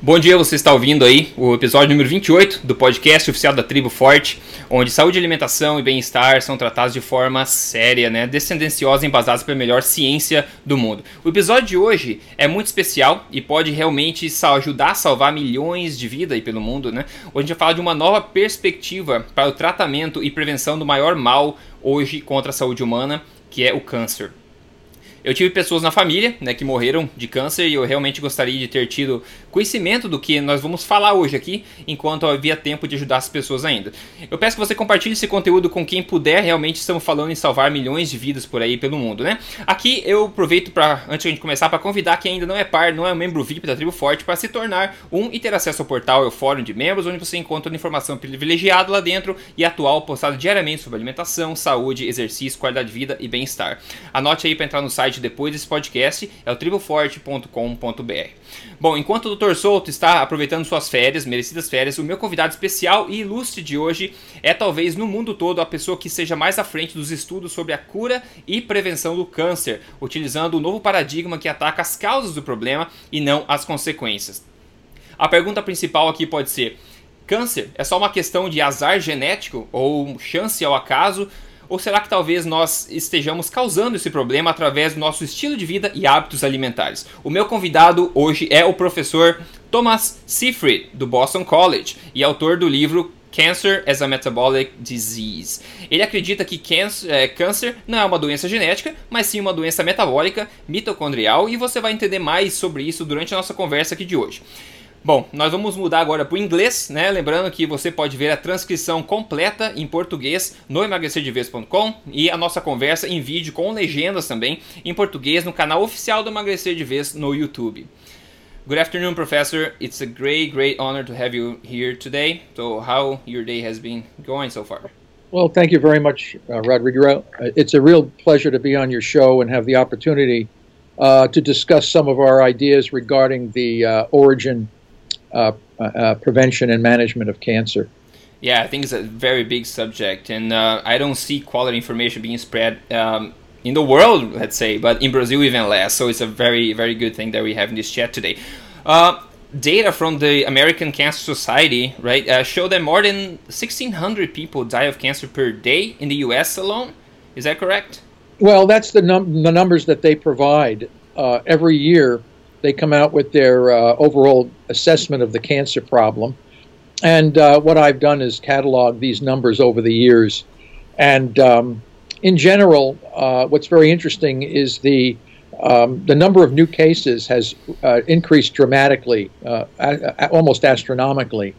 Bom dia, você está ouvindo aí o episódio número 28 do podcast oficial da Tribo Forte, onde saúde, alimentação e bem-estar são tratados de forma séria, né, descendenciosa e embasados pela melhor ciência do mundo. O episódio de hoje é muito especial e pode realmente ajudar a salvar milhões de vidas aí pelo mundo, né? Hoje a gente vai falar de uma nova perspectiva para o tratamento e prevenção do maior mal hoje contra a saúde humana, que é o câncer. Eu tive pessoas na família né, que morreram de câncer e eu realmente gostaria de ter tido conhecimento do que nós vamos falar hoje aqui, enquanto havia tempo de ajudar as pessoas ainda. Eu peço que você compartilhe esse conteúdo com quem puder, realmente estamos falando em salvar milhões de vidas por aí pelo mundo, né? Aqui eu aproveito para, antes de a gente começar, para convidar quem ainda não é par, não é um membro VIP da Tribo Forte, para se tornar um e ter acesso ao portal e ao fórum de membros, onde você encontra informação privilegiada lá dentro e atual postada diariamente sobre alimentação, saúde, exercício, qualidade de vida e bem-estar. Anote aí para entrar no site depois desse podcast, é o triboforte.com.br. Bom, enquanto o Dr. Souto está aproveitando suas férias, merecidas férias, o meu convidado especial e ilustre de hoje é talvez no mundo todo a pessoa que seja mais à frente dos estudos sobre a cura e prevenção do câncer, utilizando o novo paradigma que ataca as causas do problema e não as consequências. A pergunta principal aqui pode ser: câncer é só uma questão de azar genético ou chance ao acaso? Ou será que talvez nós estejamos causando esse problema através do nosso estilo de vida e hábitos alimentares? O meu convidado hoje é o professor Thomas Seyfried, do Boston College, e autor do livro Cancer as a Metabolic Disease. Ele acredita que câncer, é, câncer não é uma doença genética, mas sim uma doença metabólica mitocondrial, e você vai entender mais sobre isso durante a nossa conversa aqui de hoje. Bom, nós vamos mudar agora para o inglês, né? Lembrando que você pode ver a transcrição completa em português no emagrecerdeves.com e a nossa conversa em vídeo com legendas também em português no canal oficial do Emagrecer de Vez no YouTube. Good afternoon, Professor. It's a great, great honor to have you here today. So, how your day has been going so far? Well, thank you very much, uh, Rodrigo. Uh, it's a real pleasure to be on your show and have the opportunity uh, to discuss some of our ideas regarding the uh, origin uh, uh, prevention and management of cancer. Yeah, I think it's a very big subject, and uh, I don't see quality information being spread um, in the world, let's say, but in Brazil even less. So it's a very, very good thing that we have in this chat today. Uh, data from the American Cancer Society, right, uh, show that more than 1,600 people die of cancer per day in the U.S. alone. Is that correct? Well, that's the, num- the numbers that they provide uh, every year they come out with their uh, overall assessment of the cancer problem. And uh, what I've done is catalog these numbers over the years. And um, in general, uh, what's very interesting is the um, the number of new cases has uh, increased dramatically, uh, almost astronomically,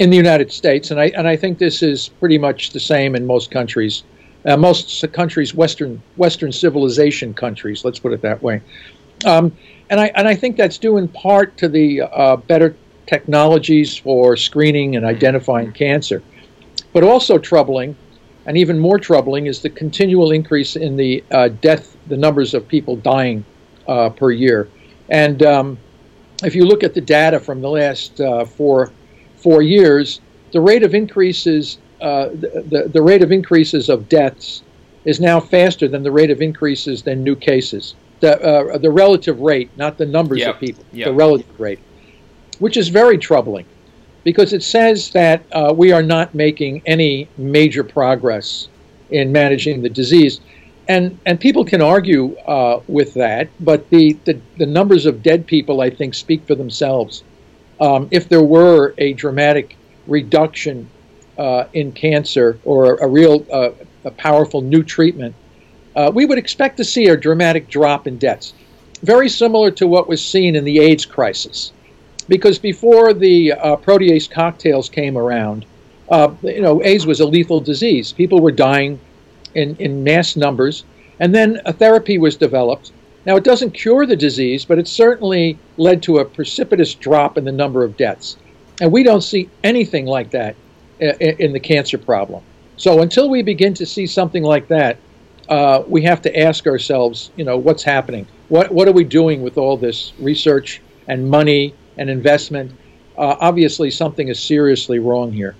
in the United States. And I and I think this is pretty much the same in most countries. Uh, most countries, Western Western civilization countries, let's put it that way. Um, and I and I think that's due in part to the uh, better technologies for screening and identifying cancer, but also troubling, and even more troubling, is the continual increase in the uh, death, the numbers of people dying uh, per year, and um, if you look at the data from the last uh, four four years, the rate of increases uh, the, the the rate of increases of deaths is now faster than the rate of increases than new cases the uh, the relative rate, not the numbers yep. of people, yep. the relative rate, which is very troubling, because it says that uh, we are not making any major progress in managing the disease, and and people can argue uh, with that, but the, the the numbers of dead people, I think, speak for themselves. Um, if there were a dramatic reduction uh, in cancer or a real uh, a powerful new treatment uh, we would expect to see a dramatic drop in deaths, very similar to what was seen in the AIDS crisis. Because before the uh, protease cocktails came around, uh, you know, AIDS was a lethal disease. People were dying in, in mass numbers, and then a therapy was developed. Now, it doesn't cure the disease, but it certainly led to a precipitous drop in the number of deaths. And we don't see anything like that in, in the cancer problem. So until we begin to see something like that, uh, we have to ask ourselves, you know, what's happening? What what are we doing with all this research and money and investment? Uh, obviously, something is seriously wrong here.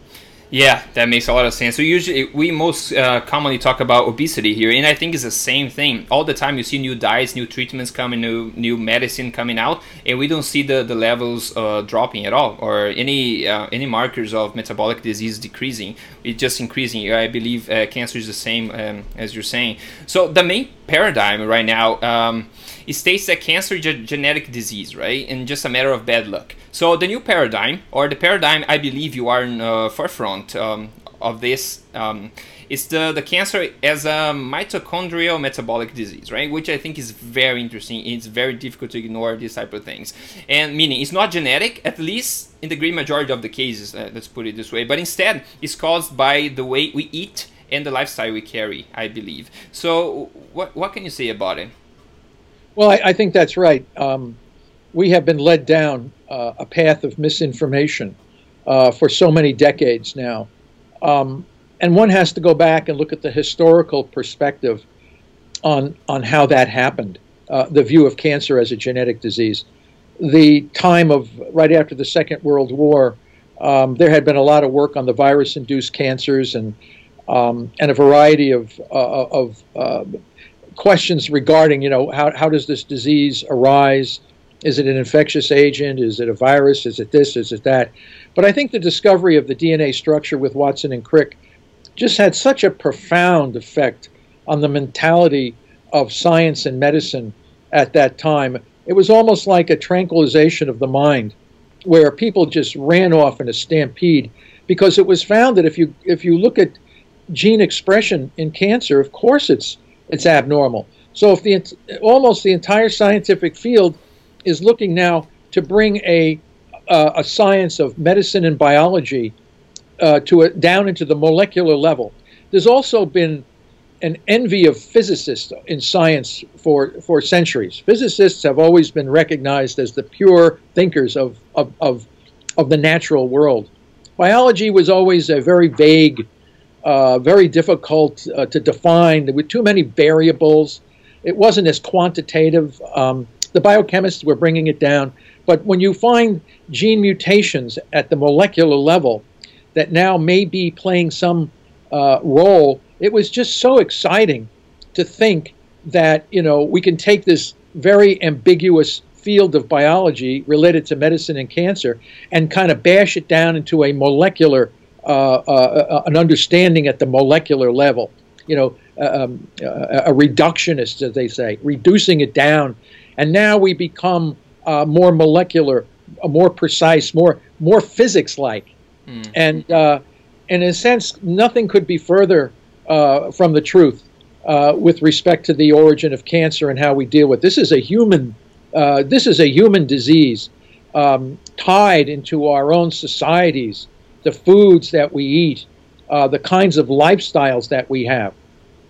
Yeah, that makes a lot of sense. So usually we most uh, commonly talk about obesity here, and I think it's the same thing. All the time you see new diets, new treatments coming, new new medicine coming out, and we don't see the the levels uh, dropping at all, or any uh, any markers of metabolic disease decreasing. It's just increasing. I believe uh, cancer is the same um, as you're saying. So the main paradigm right now. Um, it states that cancer is a genetic disease, right? And just a matter of bad luck. So the new paradigm, or the paradigm I believe you are in uh, forefront um, of this, um, is the, the cancer as a mitochondrial metabolic disease, right? Which I think is very interesting. It's very difficult to ignore these type of things. And meaning it's not genetic, at least in the great majority of the cases, uh, let's put it this way, but instead it's caused by the way we eat and the lifestyle we carry, I believe. So what, what can you say about it? Well, I, I think that's right. Um, we have been led down uh, a path of misinformation uh, for so many decades now. Um, and one has to go back and look at the historical perspective on, on how that happened, uh, the view of cancer as a genetic disease. The time of right after the Second World War, um, there had been a lot of work on the virus induced cancers and, um, and a variety of, uh, of uh, questions regarding, you know, how, how does this disease arise? Is it an infectious agent? Is it a virus? Is it this? Is it that? But I think the discovery of the DNA structure with Watson and Crick just had such a profound effect on the mentality of science and medicine at that time. It was almost like a tranquilization of the mind where people just ran off in a stampede because it was found that if you if you look at gene expression in cancer, of course it's it's abnormal. So if the almost the entire scientific field is looking now to bring a uh, a science of medicine and biology uh, to a, down into the molecular level. There's also been an envy of physicists in science for for centuries. Physicists have always been recognized as the pure thinkers of of of, of the natural world. Biology was always a very vague uh, very difficult uh, to define. There were too many variables. It wasn't as quantitative. Um, the biochemists were bringing it down. But when you find gene mutations at the molecular level that now may be playing some uh, role, it was just so exciting to think that you know we can take this very ambiguous field of biology related to medicine and cancer and kind of bash it down into a molecular an understanding at the molecular level. You know, um, a reductionist, as they say, reducing it down, and now we become more molecular, more precise, more more physics-like, mm. and and in a sense, nothing could be further from the truth. Uh, with respect to the origin of cancer and how we deal with it. this is a human uh, this is a human disease um, tied into our own societies the foods that we eat, uh, the kinds of lifestyles that we have.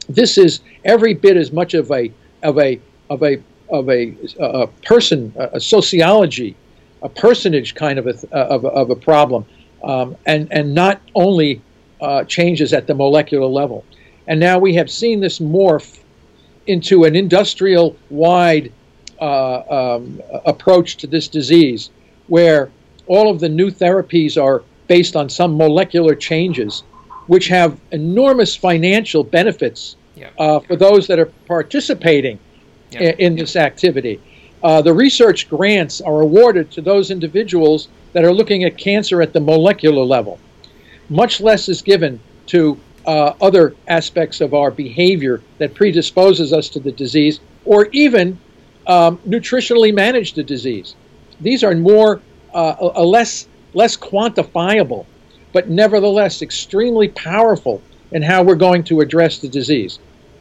This is every bit as much of a of a of a of a, a person, a sociology, a personage kind of a of, of a problem, um, and and not only uh, changes at the molecular level. And now we have seen this morph into an industrial wide uh, um, approach to this disease, where all of the new therapies are based on some molecular changes, which have enormous financial benefits yeah. uh, for those that are participating yeah. in, in, this activity. Uh, the research grants are awarded to those individuals that are looking at cancer at the molecular level. Much less is given to uh, other aspects of our behavior that predisposes us to the disease, or even um, nutritionally manage the disease. These are more, uh, a less less quantifiable, but nevertheless extremely powerful in how we're going to address the disease.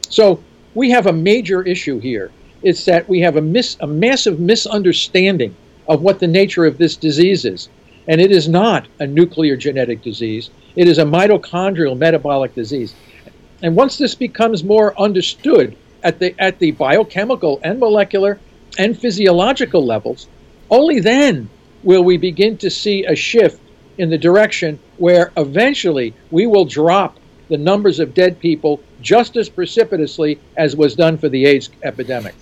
So we have a major issue here. It's that we have a, mis- a massive misunderstanding of what the nature of this disease is. And it is not a nuclear genetic disease. It is a mitochondrial metabolic disease. And once this becomes more understood at the, at the biochemical and molecular and physiological levels, only then will we begin to see a shift in the direction where eventually we will drop the numbers of dead people just as precipitously as was done for the AIDS epidemic.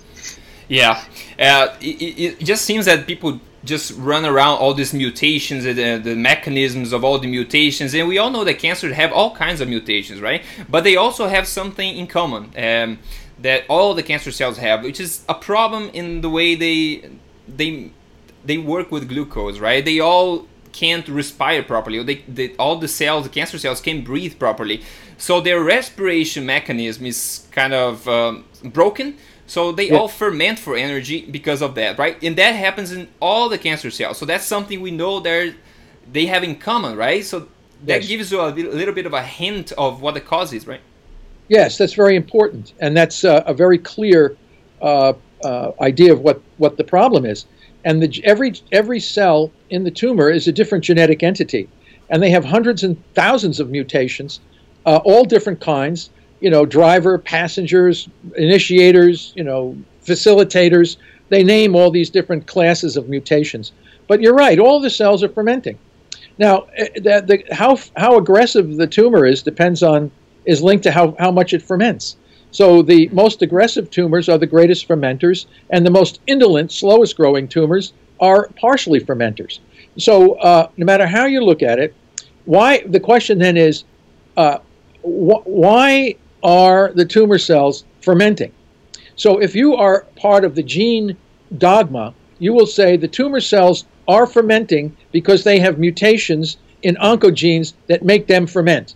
Yeah, uh, it, it, just seems that people just run around all these mutations and the, the, mechanisms of all the mutations and we all know that cancers have all kinds of mutations right but they also have something in common um, that all the cancer cells have which is a problem in the way they they they work with glucose right they all can't respire properly they, they all the cells the cancer cells can't breathe properly so their respiration mechanism is kind of um, broken so they yeah. all ferment for energy because of that, right? And that happens in all the cancer cells. So that's something we know they they have in common, right? So that yes. gives you a little bit of a hint of what the cause is, right? Yes, that's very important, and that's uh, a very clear uh, uh, idea of what what the problem is. And the, every every cell in the tumor is a different genetic entity, and they have hundreds and thousands of mutations, uh, all different kinds you know, driver, passengers, initiators, you know, facilitators. They name all these different classes of mutations. But you're right, all the cells are fermenting. Now, eh, the, the, how, how aggressive the tumor is depends on, is linked to how, how much it ferments. So the most aggressive tumors are the greatest fermenters, and the most indolent, slowest growing tumors are partially fermenters. So uh, no matter how you look at it, why the question then is, uh, wh why are the tumor cells fermenting. So if you are part of the gene dogma, you will say the tumor cells are fermenting because they have mutations in oncogenes that make them ferment.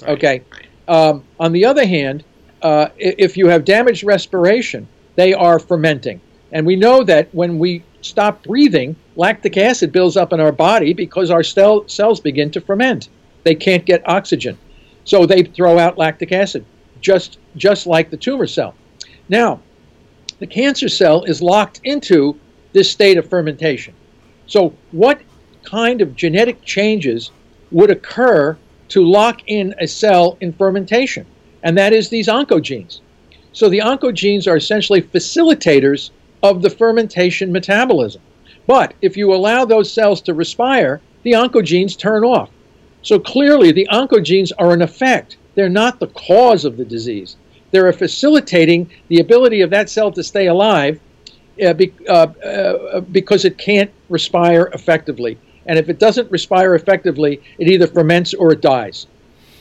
Right. Okay. Um, on the other hand, uh, if you have damaged respiration, they are fermenting. And we know that when we stop breathing, lactic acid builds up in our body because our cell, cells begin to ferment. They can't get oxygen. So they throw out lactic acid just, just like the tumor cell. Now, the cancer cell is locked into this state of fermentation. So, what kind of genetic changes would occur to lock in a cell in fermentation? And that is these oncogenes. So, the oncogenes are essentially facilitators of the fermentation metabolism. But if you allow those cells to respire, the oncogenes turn off. So, clearly, the oncogenes are an effect they're not the cause of the disease. They're facilitating the ability of that cell to stay alive uh, be, uh, uh, because it can't respire effectively. And if it doesn't respire effectively, it either ferments or it dies.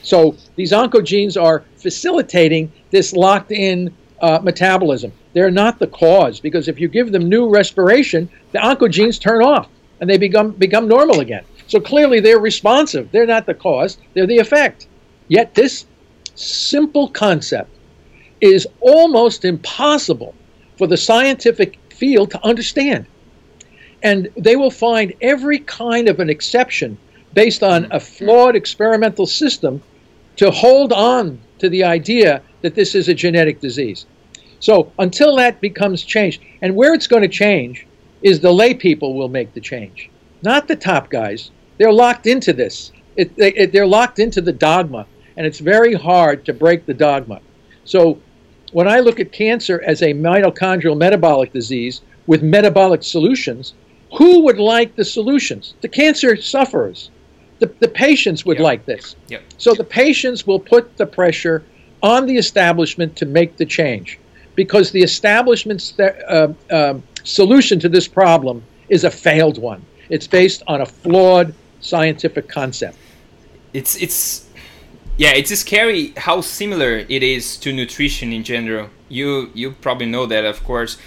So these oncogenes are facilitating this locked in uh, metabolism. They're not the cause because if you give them new respiration, the oncogenes turn off and they become, become normal again. So clearly they're responsive. They're not the cause, they're the effect. Yet this simple concept is almost impossible for the scientific field to understand. And they will find every kind of an exception based on a flawed experimental system to hold on to the idea that this is a genetic disease. So until that becomes changed, and where it's going to change is the lay people will make the change, not the top guys. They're locked into this. It, they, it, they're locked into the dogma and it's very hard to break the dogma. So when I look at cancer as a mitochondrial metabolic disease with metabolic solutions, who would like the solutions? The cancer sufferers. The, the patients would yep. like this. Yep. So the patients will put the pressure on the establishment to make the change because the establishment's uh, uh, solution to this problem is a failed one. It's based on a flawed scientific concept. It's it's yeah, it's scary how similar it is to nutrition in general. You you probably know that, of course.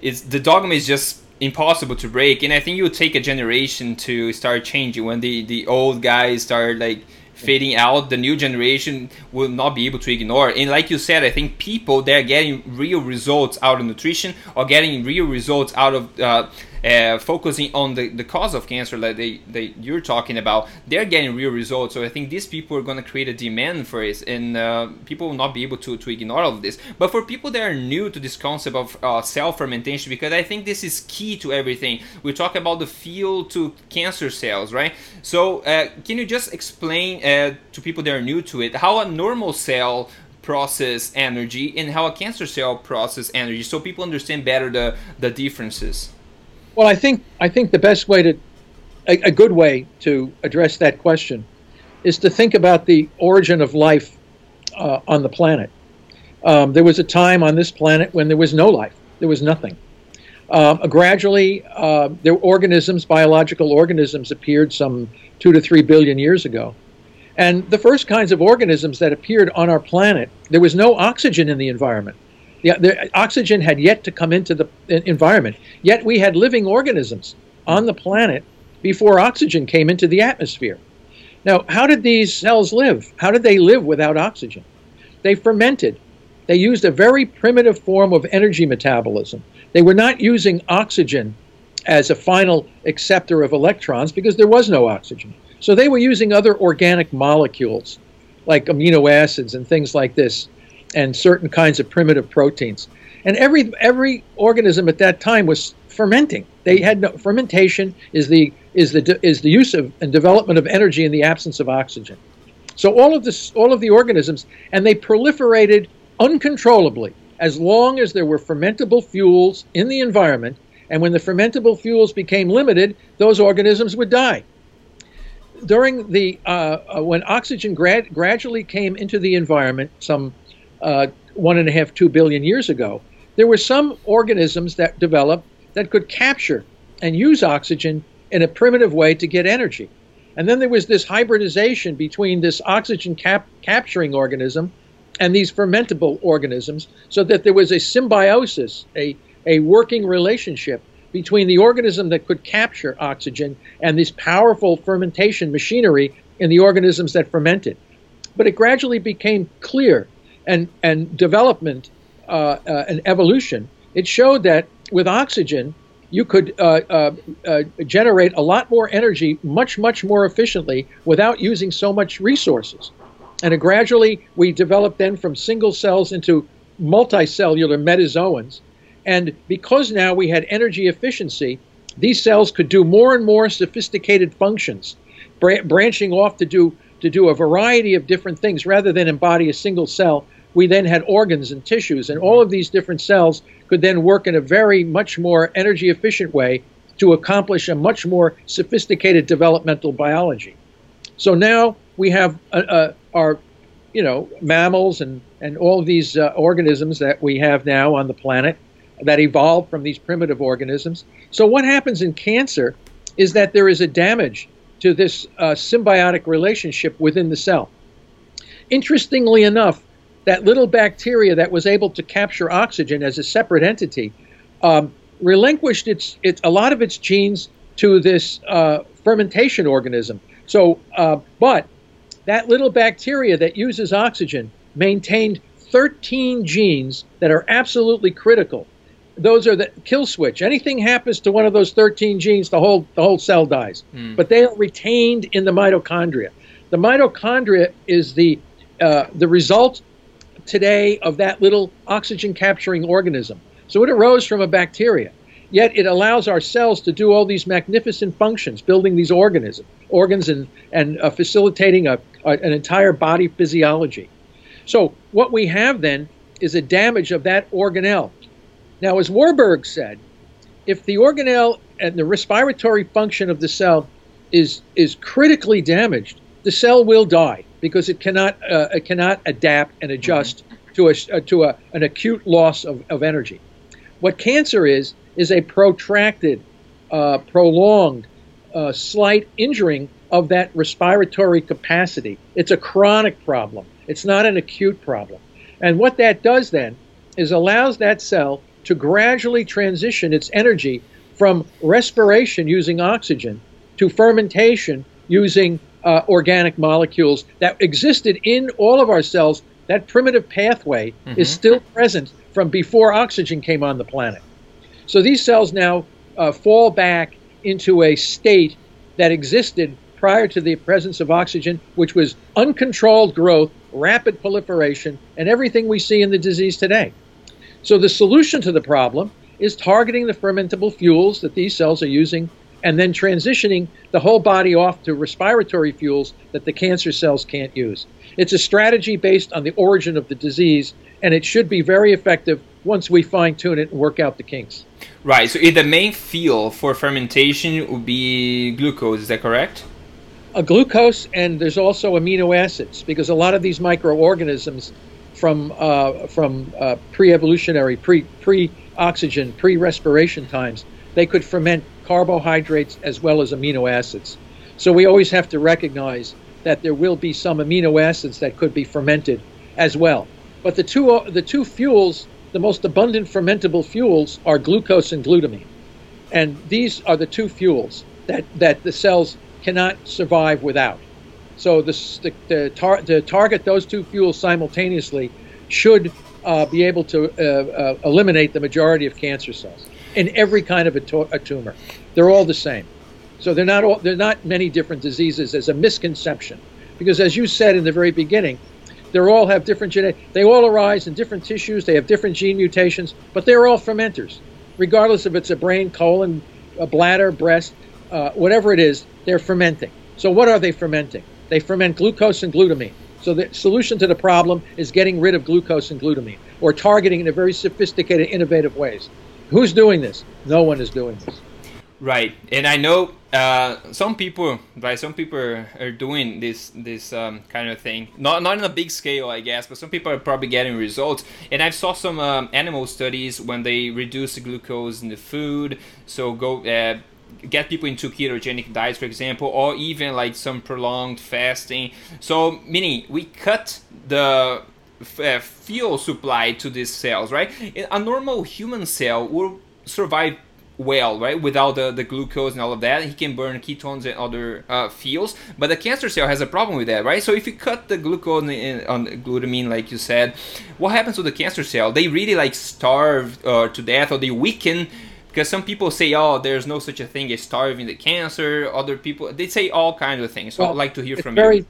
It's the dogma is just impossible to break, and I think it take a generation to start changing. When the the old guys start like fading out, the new generation will not be able to ignore. And like you said, I think people they're getting real results out of nutrition or getting real results out of. Uh, uh, focusing on the, the cause of cancer that they, they you're talking about, they're getting real results. So I think these people are going to create a demand for it, and uh, people will not be able to, to ignore all of this. But for people that are new to this concept of uh, cell fermentation, because I think this is key to everything. We talk about the field to cancer cells, right? So uh, can you just explain uh, to people that are new to it how a normal cell process energy and how a cancer cell process energy so people understand better the, the differences? Well, I think I think the best way to a, a, good way to address that question is to think about the origin of life uh, on the planet. Um, there was a time on this planet when there was no life. There was nothing. Um, gradually, uh, their organisms, biological organisms, appeared some two to three billion years ago. And the first kinds of organisms that appeared on our planet, there was no oxygen in the environment. The, the oxygen had yet to come into the environment. Yet we had living organisms on the planet before oxygen came into the atmosphere. Now, how did these cells live? How did they live without oxygen? They fermented. They used a very primitive form of energy metabolism. They were not using oxygen as a final acceptor of electrons because there was no oxygen. So they were using other organic molecules like amino acids and things like this and certain kinds of primitive proteins. And every every organism at that time was fermenting. They had no fermentation is the is the is the use of and development of energy in the absence of oxygen. So all of this all of the organisms and they proliferated uncontrollably as long as there were fermentable fuels in the environment and when the fermentable fuels became limited, those organisms would die. During the uh, uh, when oxygen grad- gradually came into the environment, some uh, one and a half, two billion years ago, there were some organisms that developed that could capture and use oxygen in a primitive way to get energy. And then there was this hybridization between this oxygen cap- capturing organism and these fermentable organisms, so that there was a symbiosis, a, a working relationship between the organism that could capture oxygen and this powerful fermentation machinery in the organisms that fermented. But it gradually became clear and, and development uh, uh, and evolution, it showed that with oxygen, you could uh, uh, uh, generate a lot more energy much, much more efficiently without using so much resources. And gradually, we developed then from single cells into multicellular metazoans. And because now we had energy efficiency, these cells could do more and more sophisticated functions, branching off to do to do a variety of different things rather than embody a single cell we then had organs and tissues, and all of these different cells could then work in a very much more energy efficient way to accomplish a much more sophisticated developmental biology. So now we have uh, uh, our, you know, mammals and, and all these uh, organisms that we have now on the planet that evolved from these primitive organisms. So what happens in cancer is that there is a damage to this uh, symbiotic relationship within the cell. Interestingly enough, that little bacteria that was able to capture oxygen as a separate entity um, relinquished its, its, a lot of its genes to this uh, fermentation organism. So, uh, but that little bacteria that uses oxygen maintained 13 genes that are absolutely critical. Those are the kill switch. Anything happens to one of those 13 genes, the whole the whole cell dies. Mm. But they are retained in the mitochondria. The mitochondria is the uh, the result today of that little oxygen capturing organism. So it arose from a bacteria. Yet it allows our cells to do all these magnificent functions, building these organisms, organs and, and uh, facilitating a, a, an entire body physiology. So what we have then is a damage of that organelle. Now, as Warburg said, if the organelle and the respiratory function of the cell is, is critically damaged, the cell will die because it cannot uh, it cannot adapt and adjust mm-hmm. to a uh, to a, an acute loss of, of energy. What cancer is is a protracted, uh, prolonged, uh, slight injuring of that respiratory capacity. It's a chronic problem. It's not an acute problem. And what that does then is allows that cell to gradually transition its energy from respiration using oxygen to fermentation using uh, organic molecules that existed in all of our cells. That primitive pathway mm-hmm. is still present from before oxygen came on the planet. So these cells now uh, fall back into a state that existed prior to the presence of oxygen, which was uncontrolled growth, rapid proliferation, and everything we see in the disease today. So the solution to the problem is targeting the fermentable fuels that these cells are using and then transitioning the whole body off to respiratory fuels that the cancer cells can't use. It's a strategy based on the origin of the disease, and it should be very effective once we fine tune it and work out the kinks. Right. So the main fuel for fermentation would be glucose. Is that correct? A glucose, and there's also amino acids because a lot of these microorganisms from uh, from uh, pre-evolutionary, pre pre oxygen pre respiration times, they could ferment carbohydrates as well as amino acids. So we always have to recognize that there will be some amino acids that could be fermented as well. But the two, the two fuels, the most abundant fermentable fuels, are glucose and glutamine. And these are the two fuels that, that the cells cannot survive without. So the, the, tar, to target those two fuels simultaneously should uh, be able to uh, uh, eliminate the majority of cancer cells in every kind of a, to- a, tumor. They're all the same. So they're not all, they're not many different diseases as a misconception, because as you said in the very beginning, they all have different genetic. They all arise in different tissues. They have different gene mutations, but they're all fermenters, regardless if it's a brain, colon, a bladder, breast, uh, whatever it is. They're fermenting. So what are they fermenting? They ferment glucose and glutamine. So the solution to the problem is getting rid of glucose and glutamine or targeting in a very sophisticated, innovative ways. Who's doing this? No one is doing this. Right, and I know uh, some people, right? Some people are doing this this um, kind of thing. Not not on a big scale, I guess, but some people are probably getting results. And I saw some um, animal studies when they reduce the glucose in the food. So go. Uh, get people into ketogenic diets, for example, or even like some prolonged fasting. So, meaning we cut the uh, fuel supply to these cells, right? A normal human cell will survive well, right? Without the, the glucose and all of that, he can burn ketones and other uh, fuels. But the cancer cell has a problem with that, right? So if you cut the glucose in, on glutamine, like you said, what happens to the cancer cell? They really like starve uh, to death, or they weaken because some people say, "Oh, there's no such a thing as starving the cancer." Other people they say all kinds of things. So well, I'd like to hear from very, you.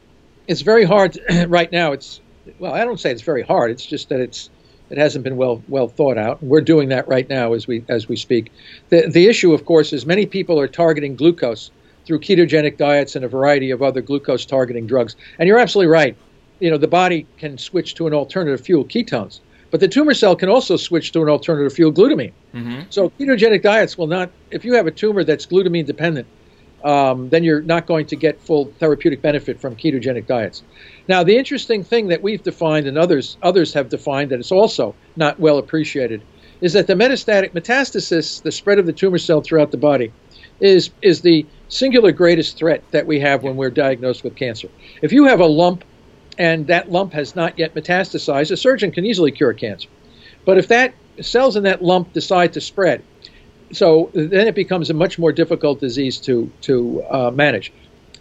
It's very hard right now. It's well, I don't say it's very hard. It's just that it's it hasn't been well well thought out. We're doing that right now as we as we speak. The the issue, of course, is many people are targeting glucose through ketogenic diets and a variety of other glucose targeting drugs. And you're absolutely right. You know, the body can switch to an alternative fuel, ketones. But the tumor cell can also switch to an alternative fuel, glutamine. Mm-hmm. So ketogenic diets will not, if you have a tumor that's glutamine dependent, um, then you're not going to get full therapeutic benefit from ketogenic diets. Now, the interesting thing that we've defined and others others have defined that it's also not well appreciated is that the metastatic metastasis, the spread of the tumor cell throughout the body, is is the singular greatest threat that we have when we're diagnosed with cancer. If you have a lump and that lump has not yet metastasized, a surgeon can easily cure cancer. But if that cells in that lump decide to spread, so then it becomes a much more difficult disease to to uh, manage.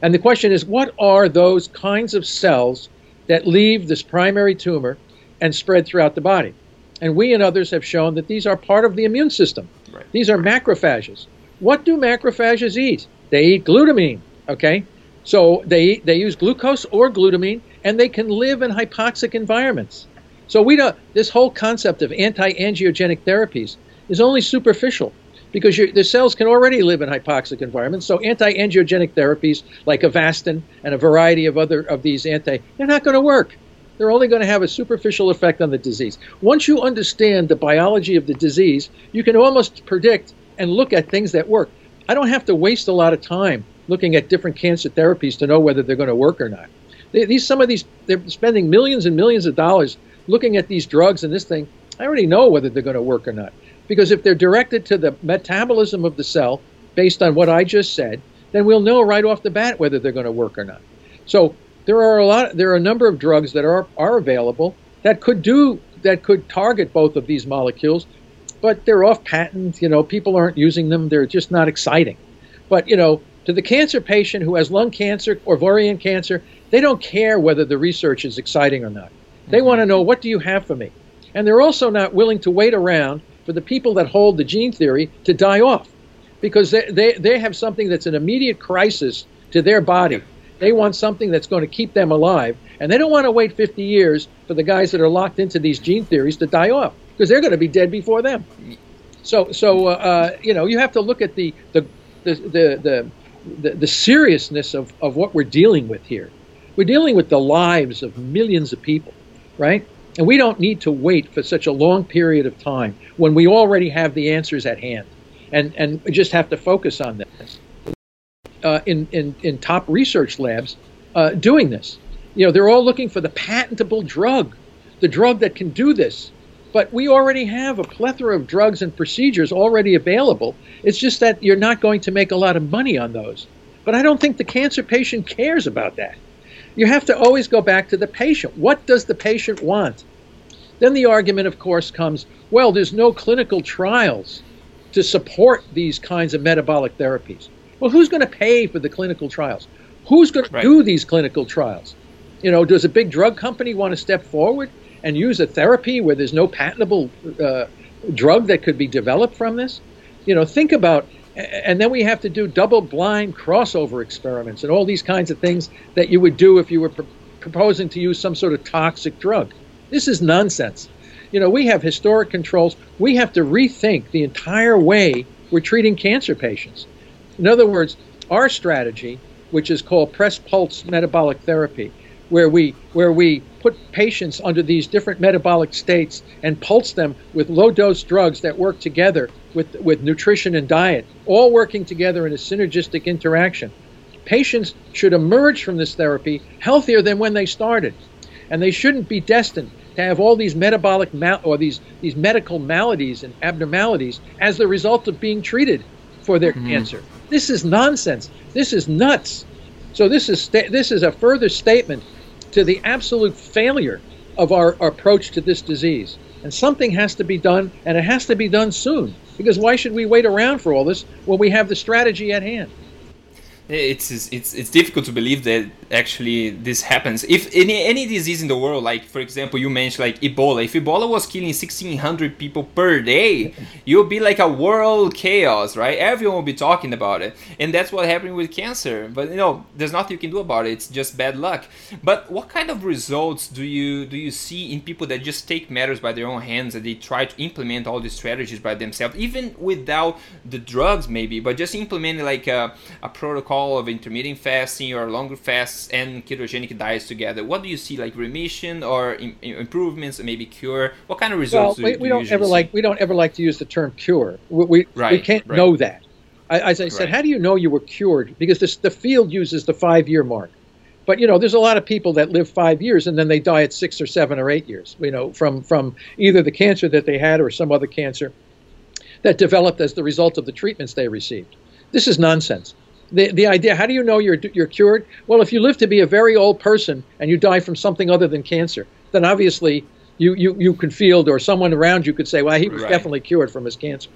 And the question is, what are those kinds of cells that leave this primary tumor and spread throughout the body? And we and others have shown that these are part of the immune system. Right. These are macrophages. What do macrophages eat? They eat glutamine. Okay, so they they use glucose or glutamine and they can live in hypoxic environments. So we don't. This whole concept of anti-angiogenic therapies is only superficial because the cells can already live in hypoxic environments. So anti-angiogenic therapies like Avastin and a variety of other of these anti, they're not going to work. They're only going to have a superficial effect on the disease. Once you understand the biology of the disease, you can almost predict and look at things that work. I don't have to waste a lot of time looking at different cancer therapies to know whether they're going to work or not. They, these some of these they're spending millions and millions of dollars looking at these drugs and this thing. I already know whether they're going to work or not because if they're directed to the metabolism of the cell based on what I just said, then we'll know right off the bat whether they're going to work or not. So there are a lot there are a number of drugs that are are available that could do that could target both of these molecules, but they're off patent, you know, people aren't using them, they're just not exciting. But, you know, to the cancer patient who has lung cancer or ovarian cancer, they don't care whether the research is exciting or not. They mm-hmm. want to know what do you have for me? And they're also not willing to wait around for the people that hold the gene theory to die off because they, they, they have something that's an immediate crisis to their body. They want something that's going to keep them alive. And they don't want to wait 50 years for the guys that are locked into these gene theories to die off because they're going to be dead before them. So, so uh, uh, you know, you have to look at the, the, the, the, the, the seriousness of, of what we're dealing with here. We're dealing with the lives of millions of people, right? And we don't need to wait for such a long period of time when we already have the answers at hand. And, and just have to focus on this. Uh, in, in, in top research labs uh, doing this. You know, they're all looking for the patentable drug, the drug that can do this. But we already have a plethora of drugs and procedures already available. It's just that you're not going to make a lot of money on those. But I don't think the cancer patient cares about that. You have to always go back to the patient. What does the patient want? Then the argument, of course, comes well, there's no clinical trials to support these kinds of metabolic therapies. Well, who's going to pay for the clinical trials? Who's going to right. do these clinical trials? You know, does a big drug company want to step forward and use a therapy where there's no patentable uh, drug that could be developed from this? You know, think about, and then we have to do double blind crossover experiments and all these kinds of things that you would do if you were pr- proposing to use some sort of toxic drug. This is nonsense. You know, we have historic controls. We have to rethink the entire way we're treating cancer patients. In other words, our strategy, which is called press pulse metabolic therapy, where we where we put patients under these different metabolic states and pulse them with low dose drugs that work together with with nutrition and diet, all working together in a synergistic interaction. Patients should emerge from this therapy healthier than when they started, and they shouldn't be destined to have all these metabolic mal- or these these medical maladies and abnormalities as the result of being treated for their mm-hmm. cancer. This is nonsense. This is nuts. So this is sta- this is a further statement to the absolute failure of our, our approach to this disease. And something has to be done, and it has to be done soon. Because why should we wait around for all this when we have the strategy at hand? It's it's it's difficult to believe that actually this happens. If any any disease in the world like for example you mentioned like ebola. If ebola was killing 1600 people per day you'll be like a world chaos right? Everyone will be talking about it. And that's what happened with cancer. But you know there's nothing you can do about it. It's just bad luck. But what kind of results do you do you see in people that just take matters by their own hands and they try to implement all these strategies by themselves even without the drugs maybe but just implementing like a, a protocol protocol of intermittent fasting or longer fasts and ketogenic diets together, what do you see like remission or Im- improvements, maybe cure? What kind of results well, do, we, do don't ever see? like we don't ever like to use the term cure. We we, right, we can't right. know that. I, as I said, right. how do you know you were cured? Because this, the field uses the five year mark. But you know, there's a lot of people that live five years and then they die at six or seven or eight years. You know, from from either the cancer that they had or some other cancer that developed as the result of the treatments they received. This is nonsense the, the idea how do you know you're, you're cured? Well, if you live to be a very old person and you die from something other than cancer, then obviously you, you, you can feel, or someone around you could say, well, he was right. definitely cured from his cancer.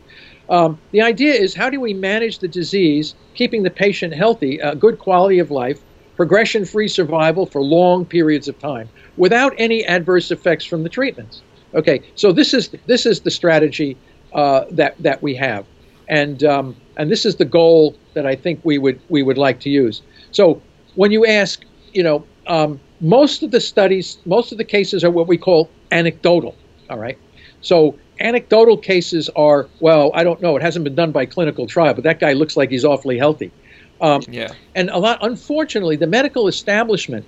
Um, the idea is how do we manage the disease, keeping the patient healthy, a good quality of life, progression free survival for long periods of time without any adverse effects from the treatments? Okay, so this is, this is the strategy uh, that, that we have. And um, and this is the goal that I think we would we would like to use. So when you ask, you know, um, most of the studies, most of the cases are what we call anecdotal. All right, so anecdotal cases are well, I don't know, it hasn't been done by clinical trial, but that guy looks like he's awfully healthy. Um, yeah. And a lot, unfortunately, the medical establishment,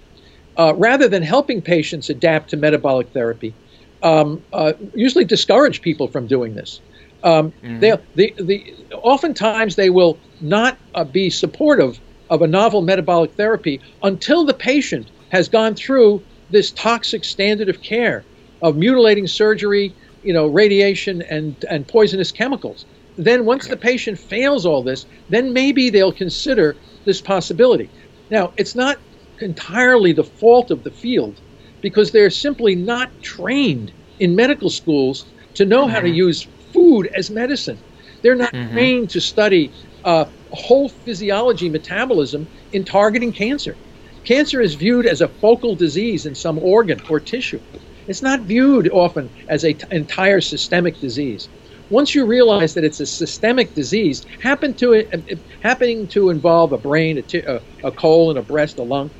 uh, rather than helping patients adapt to metabolic therapy, um, uh, usually discourage people from doing this. Um, mm-hmm. they, the, the, oftentimes they will not uh, be supportive of a novel metabolic therapy until the patient has gone through this toxic standard of care of mutilating surgery, you know, radiation and, and poisonous chemicals. Then once the patient fails all this, then maybe they'll consider this possibility. Now, it's not entirely the fault of the field because they're simply not trained in medical schools to know how to mm-hmm. use food as medicine. They're not mm-hmm. trained to study uh, whole physiology metabolism in targeting cancer. Cancer is viewed as a focal disease in some organ or tissue. It's not viewed often as an t- entire systemic disease. Once you realize that it's a systemic disease, happen to uh, happening to involve a brain, a, t- a, a colon, a breast, a lung,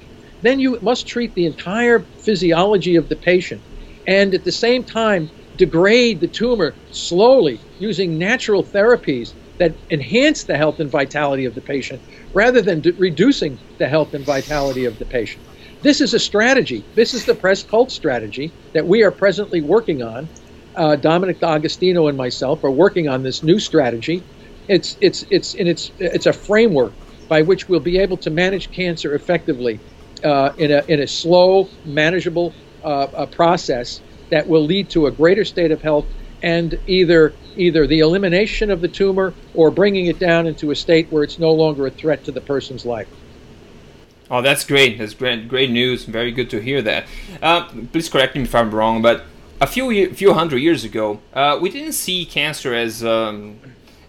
then you must treat the entire physiology of the patient, and at the same time degrade the tumor slowly using natural therapies that enhance the health and vitality of the patient rather than reducing the health and vitality of the patient. This is a strategy. This is the press pulse strategy that we are presently working on. Uh, Dominic D'Agostino and myself are working on this new strategy. It's it's it's and it's it's a framework by which we'll be able to manage cancer effectively uh, in a in a slow, manageable uh, process that will lead to a greater state of health and either either the elimination of the tumor or bringing it down into a state where it's no longer a threat to the person's life. Oh, that's great. That's great, great news. Very good to hear that. Uh, please correct me if I'm wrong, but a few few hundred years ago, uh, we didn't see cancer as um,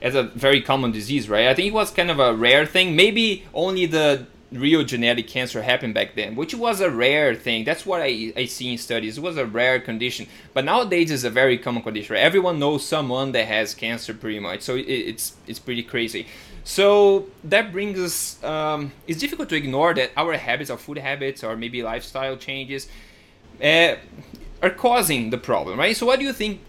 as a very common disease, right? I think it was kind of a rare thing. Maybe only the real genetic cancer happened back then, which was a rare thing. That's what I, I see in studies. It was a rare condition. But nowadays it's a very common condition. Right? Everyone knows someone that has cancer pretty much. So it, it's it's pretty crazy. So that brings us. Um, it's difficult to ignore that our habits, our food habits, or maybe lifestyle changes, uh, are causing the problem, right? So what do you think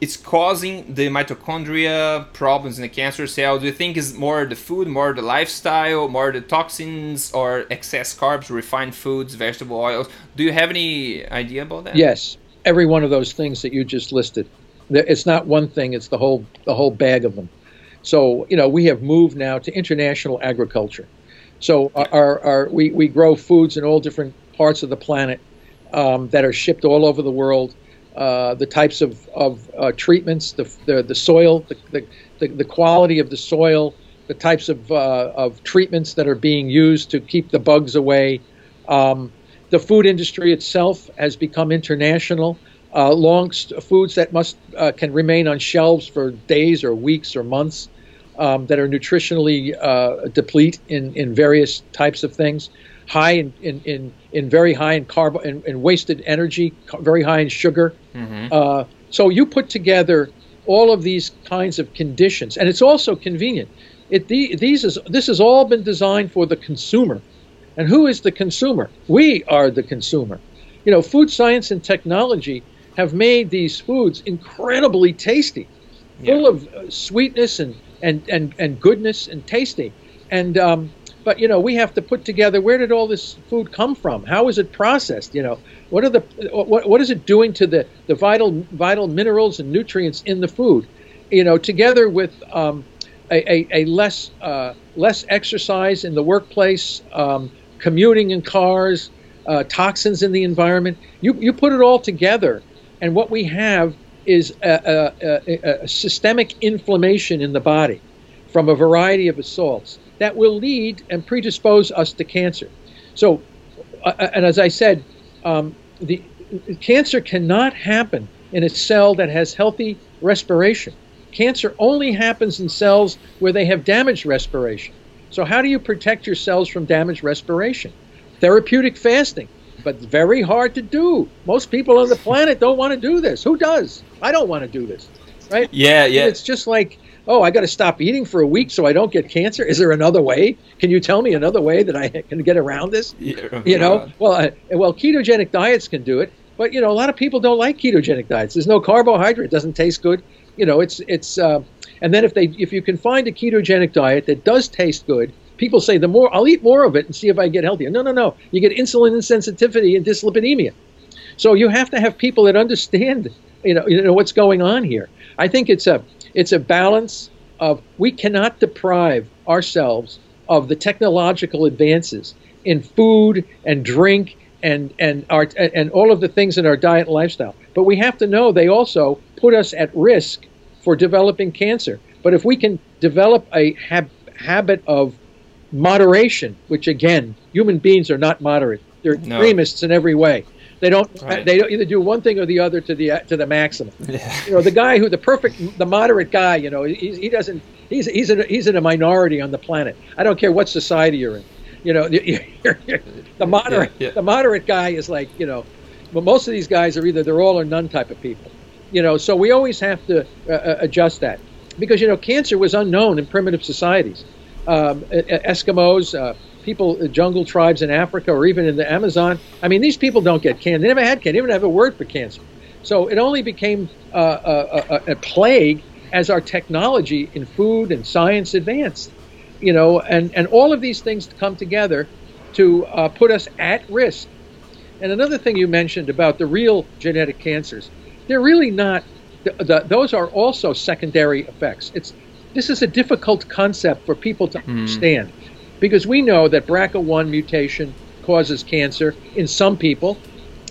it's causing the mitochondria problems in the cancer cell? Do you think is more the food, more the lifestyle, more the toxins, or excess carbs, refined foods, vegetable oils? Do you have any idea about that? Yes, every one of those things that you just listed. It's not one thing; it's the whole the whole bag of them. So you know, we have moved now to international agriculture. So our, our we, we grow foods in all different parts of the planet um, that are shipped all over the world uh, the types of, of uh, treatments, the, the, the soil, the, the, the, quality of the soil, the types of, uh, of treatments that are being used to keep the bugs away. Um, the food industry itself has become international. Uh, long foods that must uh, can remain on shelves for days or weeks or months um, that are nutritionally deplete in, in various types of things high in, in, in, in very high in carb in, in wasted energy, very high in sugar. Mm-hmm. Uh, so you put together all of these kinds of conditions, and it's also convenient. It the, these is this has all been designed for the consumer, and who is the consumer? We are the consumer. You know, food science and technology have made these foods incredibly tasty, yeah. full of uh, sweetness and, and, and, and goodness and tasty. And um, but you know we have to put together where did all this food come from? How is it processed? You know what are the what, what is it doing to the, the vital vital minerals and nutrients in the food? You know together with um, a, a, a, less uh, less exercise in the workplace um, commuting in cars uh, toxins in the environment you, you put it all together. And what we have is a, a, a systemic inflammation in the body from a variety of assaults that will lead and predispose us to cancer. So, uh, uh, and as I said, um, the cancer cannot happen in a cell that has healthy respiration. Cancer only happens in cells where they have damaged respiration. So, how do you protect your cells from damaged respiration? Therapeutic fasting, but very hard to do. Most people on the planet don't want to do this. Who does? I don't want to do this, right? Yeah, yeah. It's just like oh, I got to stop eating for a week so I don't get cancer. Is there another way? Can you tell me another way that I can get around this? Yeah, you know, well, I, well, ketogenic diets can do it, but you know, a lot of people don't like ketogenic diets. There's no carbohydrate; it doesn't taste good. You know, it's it's. Uh, and then if they if you can find a ketogenic diet that does taste good, people say the more I'll eat more of it and see if I get healthier. No, no, no. You get insulin insensitivity and dyslipidemia. So you have to have people that understand, you know, you know what's going on here. I think it's a it's a balance of we cannot deprive ourselves of the technological advances in food and drink and and our and all of the things in our diet and lifestyle. But we have to know they also put us at risk for developing cancer. But if we can develop a hab- habit of moderation, which again, human beings are not moderate; they're no. extremists in every way. They don't. Right. They don't either do one thing or the other to the to the maximum. Yeah. You know, the guy who the perfect, the moderate guy. You know, he, he doesn't. He's he's in a, he's in a minority on the planet. I don't care what society you're in. You know, you're, you're, the moderate yeah, yeah. the moderate guy is like you know, but most of these guys are either they're all or none type of people. You know, so we always have to uh, uh adjust that because you know cancer was unknown in primitive societies. Um, Eskimos. Uh, people, uh, jungle tribes in Africa or even in the Amazon. I mean, these people don't get cancer. They never had cancer. They didn't have a word for cancer. So it only became uh, a, a, a, plague as our technology in food and science advanced. You know, and, and all of these things come together to uh, put us at risk. And another thing you mentioned about the real genetic cancers, they're really not. The, the, those are also secondary effects. It's this is a difficult concept for people to mm. understand because we know that BRCA1 mutation causes cancer in some people,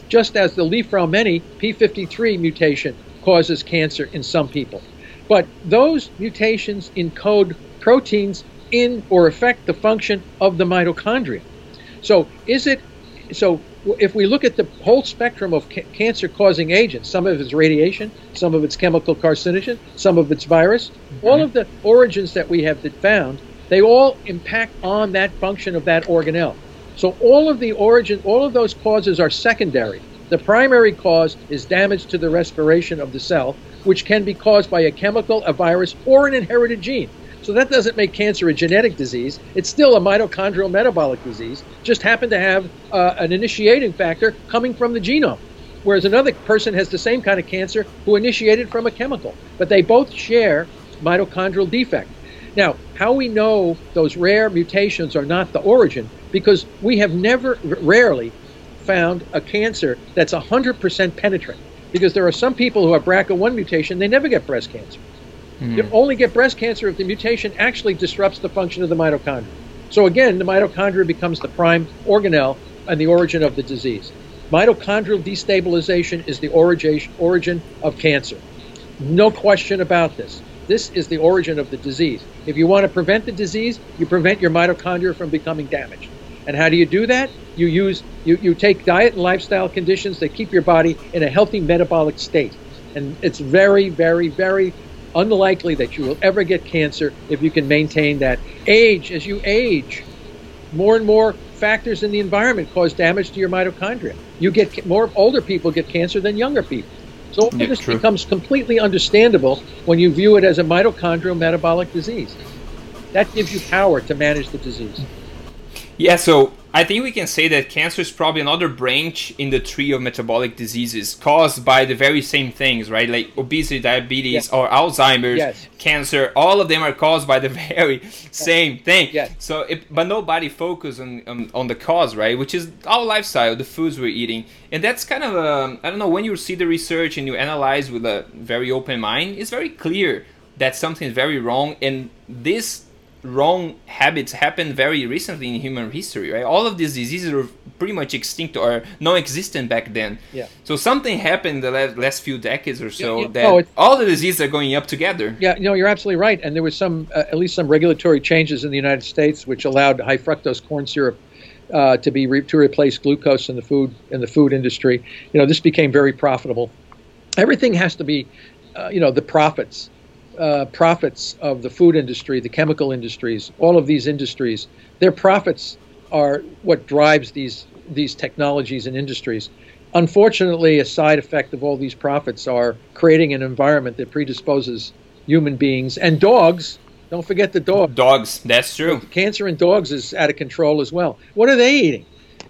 just as the Li-Fraumeni P53 mutation causes cancer in some people. But those mutations encode proteins in or affect the function of the mitochondria. So is it so if we look at the whole spectrum of ca- cancer causing agents, some of it's radiation, some of it's chemical carcinogen, some of it's virus, mm-hmm. all of the origins that we have found, they all impact on that function of that organelle. So all of the origin, all of those causes are secondary. The primary cause is damage to the respiration of the cell, which can be caused by a chemical, a virus, or an inherited gene. So that doesn't make cancer a genetic disease. It's still a mitochondrial metabolic disease, just happened to have uh, an initiating factor coming from the genome. Whereas another person has the same kind of cancer who initiated from a chemical. But they both share mitochondrial defect. Now, how we know those rare mutations are not the origin, because we have never, rarely, found a cancer that's 100% penetrant. Because there are some people who have BRCA1 mutation, they never get breast cancer. Mm. You only get breast cancer if the mutation actually disrupts the function of the mitochondria. So again, the mitochondria becomes the prime organelle and the origin of the disease. Mitochondrial destabilization is the origin, origin of cancer. No question about this. This is the origin of the disease. If you want to prevent the disease, you prevent your mitochondria from becoming damaged. And how do you do that? You use you, you take diet and lifestyle conditions that keep your body in a healthy metabolic state. And it's very, very, very unlikely that you will ever get cancer if you can maintain that. Age, as you age, more and more factors in the environment cause damage to your mitochondria. You get more older people get cancer than younger people. So yeah, this true. becomes completely understandable when you view it as a mitochondrial metabolic disease. That gives you power to manage the disease. Yeah, so I think we can say that cancer is probably another branch in the tree of metabolic diseases caused by the very same things, right? Like obesity, diabetes, yes. or Alzheimer's, yes. cancer. All of them are caused by the very same thing. Yes. So, it, but nobody focus on, on, on the cause, right? Which is our lifestyle, the foods we're eating, and that's kind of a um, I don't know when you see the research and you analyze with a very open mind, it's very clear that something is very wrong, and this wrong habits happened very recently in human history, right? All of these diseases were pretty much extinct or non-existent back then. Yeah. So something happened the last, last few decades or so yeah, yeah. that oh, all the diseases are going up together. Yeah, no, you're absolutely right. And there was some, uh, at least some regulatory changes in the United States which allowed high fructose corn syrup uh, to be re- to replace glucose in the food in the food industry. You know, this became very profitable. Everything has to be, uh, you know, the profits uh, profits of the food industry, the chemical industries, all of these industries, their profits are what drives these these technologies and industries. Unfortunately, a side effect of all these profits are creating an environment that predisposes human beings and dogs. Don't forget the dog. Dogs, that's true. Cancer in dogs is out of control as well. What are they eating?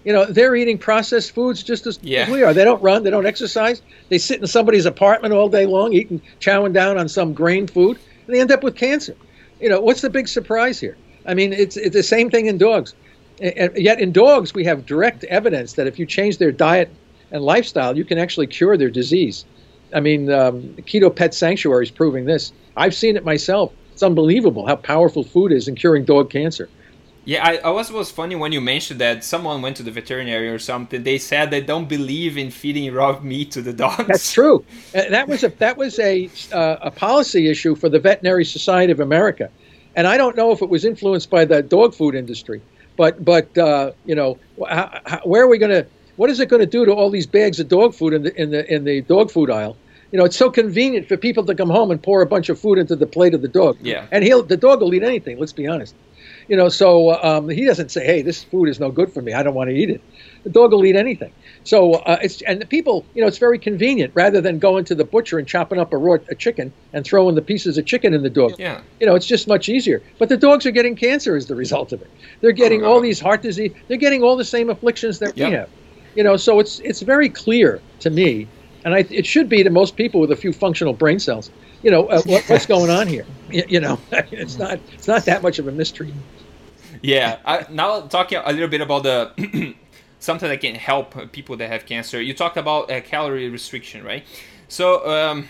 You know, they're eating processed foods just as, yeah. we are. They don't run, they don't exercise. They sit in somebody's apartment all day long, eating, chowing down on some grain food, and they end up with cancer. You know, what's the big surprise here? I mean, it's, it's the same thing in dogs. And yet, in dogs, we have direct evidence that if you change their diet and lifestyle, you can actually cure their disease. I mean, um, Keto Pet Sanctuary is proving this. I've seen it myself. It's unbelievable how powerful food is in curing dog cancer. Yeah, I, I was was funny when you mentioned that someone went to the veterinary or something. They said they don't believe in feeding raw meat to the dogs. That's true. that was a that was a uh, a policy issue for the Veterinary Society of America, and I don't know if it was influenced by the dog food industry. But but uh, you know, how, how, where are we going to? What is it going to do to all these bags of dog food in the in the in the dog food aisle? You know, it's so convenient for people to come home and pour a bunch of food into the plate of the dog. Yeah. And he'll the dog will eat anything. Let's be honest. You know, so um, he doesn't say, "Hey, this food is no good for me. I don't want to eat it." The dog will eat anything. So uh, it's and the people, you know, it's very convenient rather than going to the butcher and chopping up a raw a chicken and throwing the pieces of chicken in the dog. Yeah. You know, it's just much easier. But the dogs are getting cancer as the result of it. They're getting oh, all these heart disease. They're getting all the same afflictions that yep. we have. You know, so it's it's very clear to me, and I, it should be to most people with a few functional brain cells. You know, uh, what, what's going on here? You, you know, it's not it's not that much of a mystery yeah. I, now talking a little bit about the something that can help people that have cancer. You talked about uh, calorie restriction, right? So um,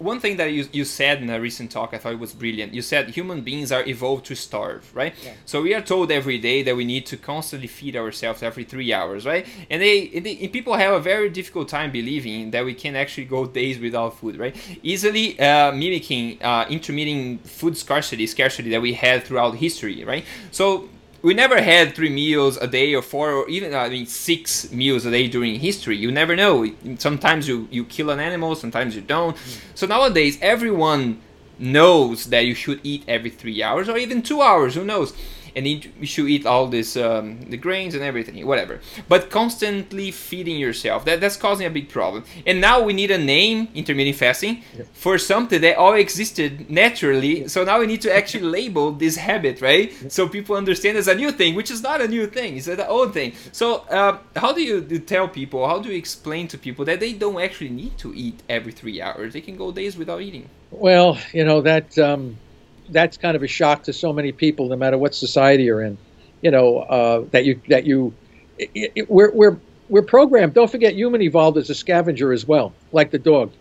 one thing that you, you said in a recent talk, I thought it was brilliant. You said human beings are evolved to starve, right? Yeah. So we are told every day that we need to constantly feed ourselves every three hours, right? And they, and they and people have a very difficult time believing that we can actually go days without food, right? Easily uh, mimicking uh, intermittent food scarcity, scarcity that we had throughout history, right? So we never had three meals a day or four or even I mean six meals a day during history. You never know. Sometimes you you kill an animal, sometimes you don't. Mm. So nowadays everyone knows that you should eat every three hours or even two hours. Who knows? And you should eat all this um, the grains and everything whatever. But constantly feeding yourself that, that's causing a big problem. And now we need a name intermittent fasting yeah. for something that all existed naturally. So now we need to actually label this habit right? Yeah. so people understand it's a new thing which is not a new thing. It's an old thing. So uh, how do you tell people how do you explain to people that they don't actually need to eat every three hours? They can go days without eating. Well you know that um that's kind of a shock to so many people, no matter what society you're in. You know uh, that you that you it, it, we're we're we're programmed. Don't forget, human evolved as a scavenger as well, like the dog.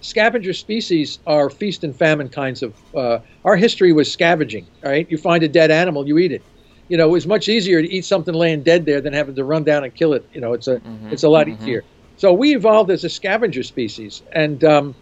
Scavenger species are feast and famine kinds of. Uh, our history was scavenging. Right, you find a dead animal, you eat it. You know, it was much easier to eat something laying dead there than having to run down and kill it. You know, it's a mm-hmm, it's a lot mm-hmm. easier. So we evolved as a scavenger species, and um,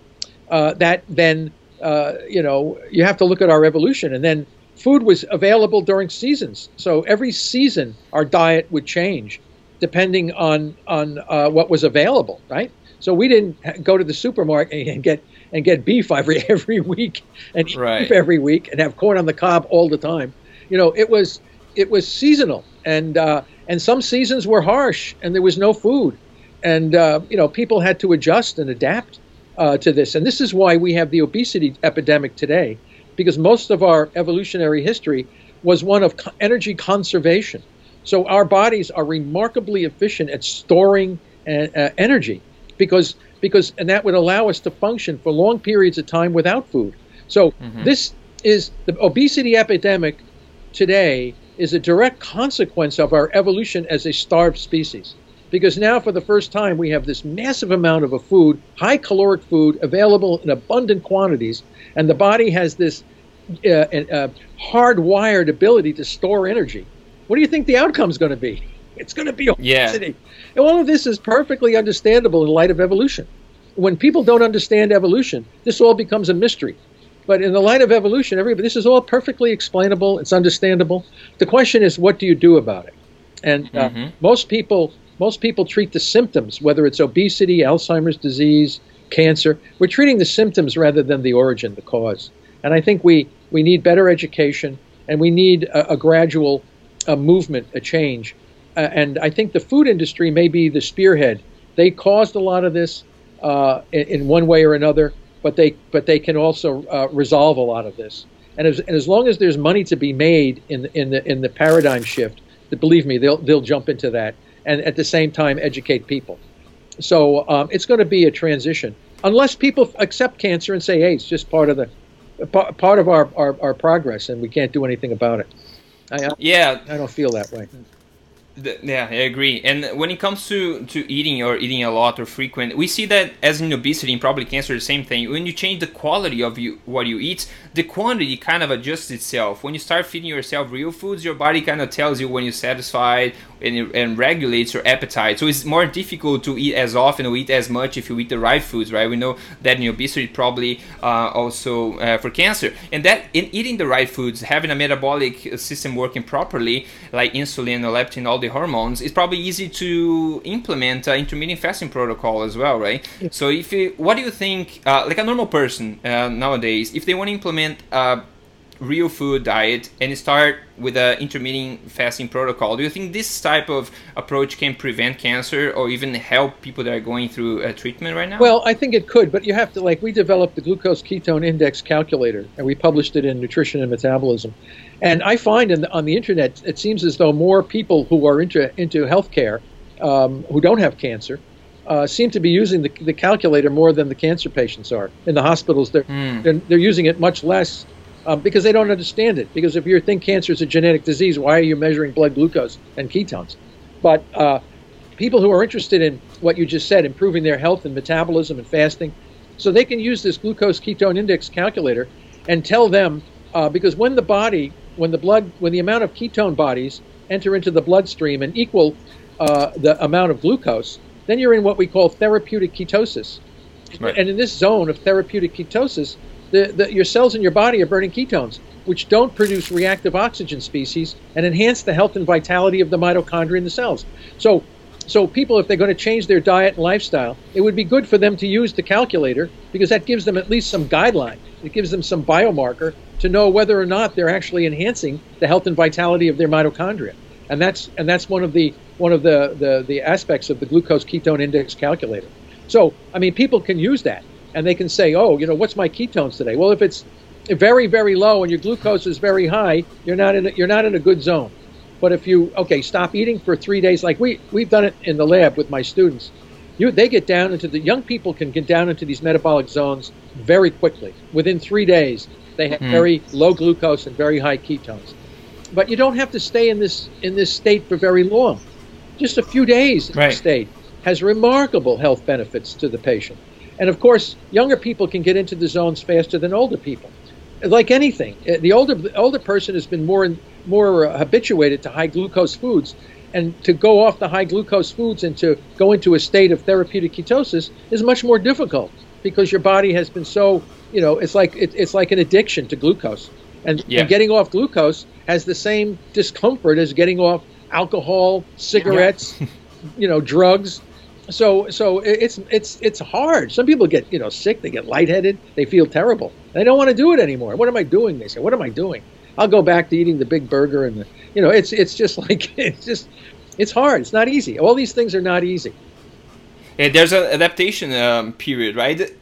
uh, that then uh, you know, you have to look at our evolution. And then food was available during seasons. So every season, our diet would change depending on on uh, what was available, right? So we didn't go to the supermarket and get and get beef every every week and right. beef every week and have corn on the cob all the time. You know, it was it was seasonal, and uh, and some seasons were harsh, and there was no food, and uh, you know people had to adjust and adapt uh, to this. And this is why we have the obesity epidemic today, because most of our evolutionary history was one of co- energy conservation. So our bodies are remarkably efficient at storing uh, uh, energy, because because and that would allow us to function for long periods of time without food. So mm-hmm. this is the obesity epidemic today is a direct consequence of our evolution as a starved species because now for the first time we have this massive amount of a food, high caloric food, available in abundant quantities, and the body has this uh, uh, hardwired ability to store energy. What do you think the outcome is going to be? It's going to be obesity. Yeah. And all of this is perfectly understandable in light of evolution. When people don't understand evolution, this all becomes a mystery. But in the light of evolution, everybody, this is all perfectly explainable. It's understandable. The question is, what do you do about it? And uh, mm-hmm. most people most people treat the symptoms, whether it's obesity, Alzheimer's disease, cancer. We're treating the symptoms rather than the origin, the cause. And I think we, we need better education and we need a, a gradual a movement, a change. Uh, and I think the food industry may be the spearhead. They caused a lot of this uh, in, in, one way or another, but they but they can also uh, resolve a lot of this. And as, and as long as there's money to be made in the, in the in the paradigm shift, believe me, they'll they'll jump into that and at the same time educate people. So um, it's going to be a transition unless people accept cancer and say, "Hey, it's just part of the part of our, our, our progress, and we can't do anything about it." I, yeah, I don't feel that way. Yeah, I agree. And when it comes to, to eating or eating a lot or frequent, we see that as in obesity and probably cancer, the same thing. When you change the quality of you, what you eat, the quantity kind of adjusts itself. When you start feeding yourself real foods, your body kind of tells you when you're satisfied and, and regulates your appetite. So it's more difficult to eat as often or eat as much if you eat the right foods, right? We know that in obesity, probably uh, also uh, for cancer. And that in eating the right foods, having a metabolic system working properly, like insulin, leptin, all the hormones, it's probably easy to implement an intermittent fasting protocol as well, right? Yeah. So if you, what do you think, uh, like a normal person uh, nowadays, if they want to implement uh, real food diet and start with an intermittent fasting protocol. Do you think this type of approach can prevent cancer or even help people that are going through a treatment right now? Well, I think it could, but you have to like we developed the glucose ketone index calculator and we published it in Nutrition and Metabolism. And I find the, on the internet it seems as though more people who are into into healthcare um, who don't have cancer uh, seem to be using the, the calculator more than the cancer patients are in the hospitals. They're, mm. they're, they're using it much less um, because they don't understand it. Because if you think cancer is a genetic disease, why are you measuring blood glucose and ketones? But uh, people who are interested in what you just said, improving their health and metabolism and fasting, So they can use this glucose ketone index calculator and tell them uh, because when the body, when the blood, when the amount of ketone bodies enter into the bloodstream and equal uh, the amount of glucose, then you're in what we call therapeutic ketosis. Right. And in this zone of therapeutic ketosis, the, the, your cells in your body are burning ketones, which don't produce reactive oxygen species and enhance the health and vitality of the mitochondria in the cells. So, so people, if they're going to change their diet and lifestyle, it would be good for them to use the calculator because that gives them at least some guideline. It gives them some biomarker to know whether or not they're actually enhancing the health and vitality of their mitochondria. And that's and that's one of the one of the, the, the aspects of the glucose ketone index calculator. So, I mean, people can use that and they can say, oh, you know, what's my ketones today? Well, if it's very, very low and your glucose is very high, you're not in a, you're not in a good zone. But if you okay, stop eating for three days, like we we've done it in the lab with my students. You, they get down into the young people can get down into these metabolic zones very quickly. Within three days, they have mm. very low glucose and very high ketones. But you don't have to stay in this in this state for very long. Just a few days in right. state has remarkable health benefits to the patient. And of course, younger people can get into the zones faster than older people. Like anything, eh, the older the older person has been more and more uh, habituated to high glucose foods, and to go off the high glucose foods and to go into a state of therapeutic ketosis is much more difficult because your body has been so you know it's like it, it's like an addiction to glucose, and, yeah. and getting off glucose has the same discomfort as getting off alcohol, cigarettes, yeah. you know, drugs so so it's it's it's hard. Some people get you know sick, they get lightheaded, they feel terrible. They don't want to do it anymore. What am I doing? They say, what am I doing? I'll go back to eating the big burger and the you know it's it's just like it's just it's hard. It's not easy. All these things are not easy. Yeah, there's an adaptation um, period, right?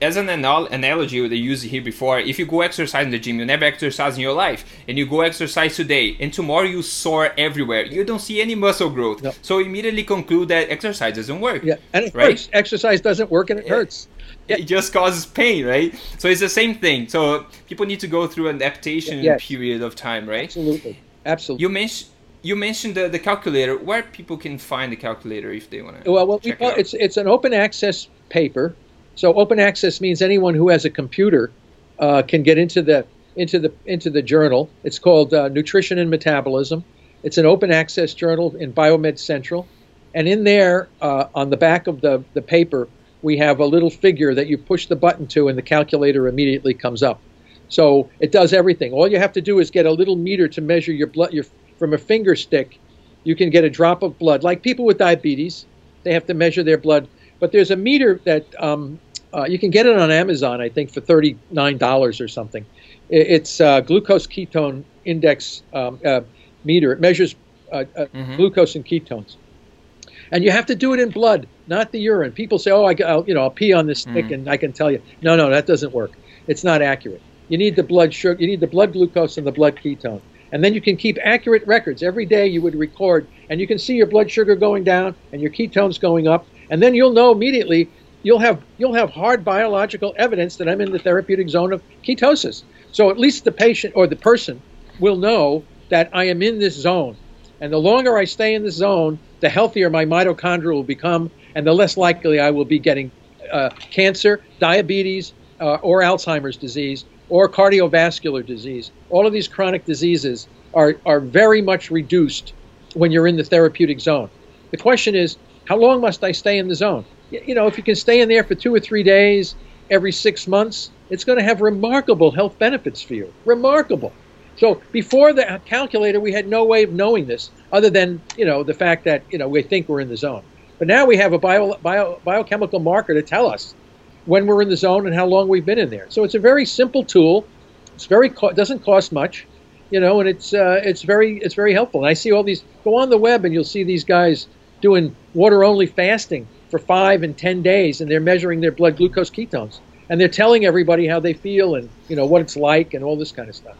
As an anal- analogy they used here before, if you go exercise in the gym, you never exercise in your life, and you go exercise today, and tomorrow you sore everywhere, you don't see any muscle growth. No. So immediately conclude that exercise doesn't work. Yeah, and it right? hurts. Exercise doesn't work, and it yeah. hurts. It just causes pain, right? So it's the same thing. So people need to go through an adaptation yes. period of time, right? Absolutely, absolutely. You mentioned you mentioned the, the calculator. Where people can find the calculator if they want to? Well, well, we, it it's it's an open access paper so open access means anyone who has a computer uh, can get into the into the into the journal. It's called uh, Nutrition and Metabolism. It's an open access journal in Biomed Central, and in there uh, on the back of the the paper we have a little figure that you push the button to, and the calculator immediately comes up. So it does everything. All you have to do is get a little meter to measure your blood. Your from a finger stick, you can get a drop of blood. Like people with diabetes, they have to measure their blood. But there's a meter that um, uh, you can get it on Amazon, I think, for thirty nine dollars or something. It's uh, glucose ketone index um, uh, meter. It measures uh, uh, mm-hmm. glucose and ketones, and you have to do it in blood, not the urine. People say, "Oh, I, will you know, I'll pee on this stick mm. and I can tell you." No, no, that doesn't work. It's not accurate. You need the blood sugar. You need the blood glucose and the blood ketone, and then you can keep accurate records. Every day you would record, and you can see your blood sugar going down and your ketones going up, and then you'll know immediately you'll have you'll have hard biological evidence that I'm in the therapeutic zone of ketosis. So at least the patient or the person will know that I am in this zone. And the longer I stay in this zone, the healthier my mitochondria will become, and the less likely I will be getting uh, cancer, diabetes, uh, or Alzheimer's disease, or cardiovascular disease. All of these chronic diseases are, are very much reduced when you're in the therapeutic zone. The question is, how long must I stay in the zone? You know, if you can stay in there for two or three days every six months, it's going to have remarkable health benefits for you. Remarkable. So before the calculator, we had no way of knowing this other than, you know, the fact that, you know, we think we're in the zone. But now we have a bio, bio, biochemical marker to tell us when we're in the zone and how long we've been in there. So it's a very simple tool. It's very doesn't cost much, you know, and it's uh, it's very it's very helpful. And I see all these go on the web and you'll see these guys doing water only fasting for five and ten days, and they're measuring their blood glucose ketones, and they're telling everybody how they feel and you know what it's like and all this kind of stuff.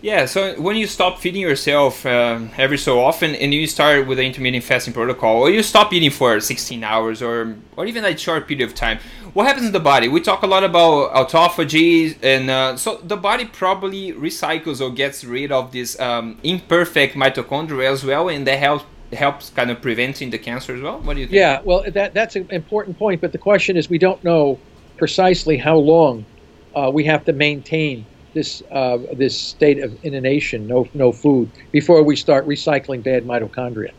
Yeah, so when you stop feeding yourself um, every so often and you start with the intermittent fasting protocol, or you stop eating for 16 hours or, or even a short period of time, what happens in the body? We talk a lot about autophagy, and uh, so the body probably recycles or gets rid of this um, imperfect mitochondria as well, and that helps helps kind of preventing the cancer as well? What do you think? Yeah, well, that that's an important point. But the question is, we don't know precisely how long uh, we have to maintain this uh, this state of inanition, no no food, before we start recycling bad mitochondria.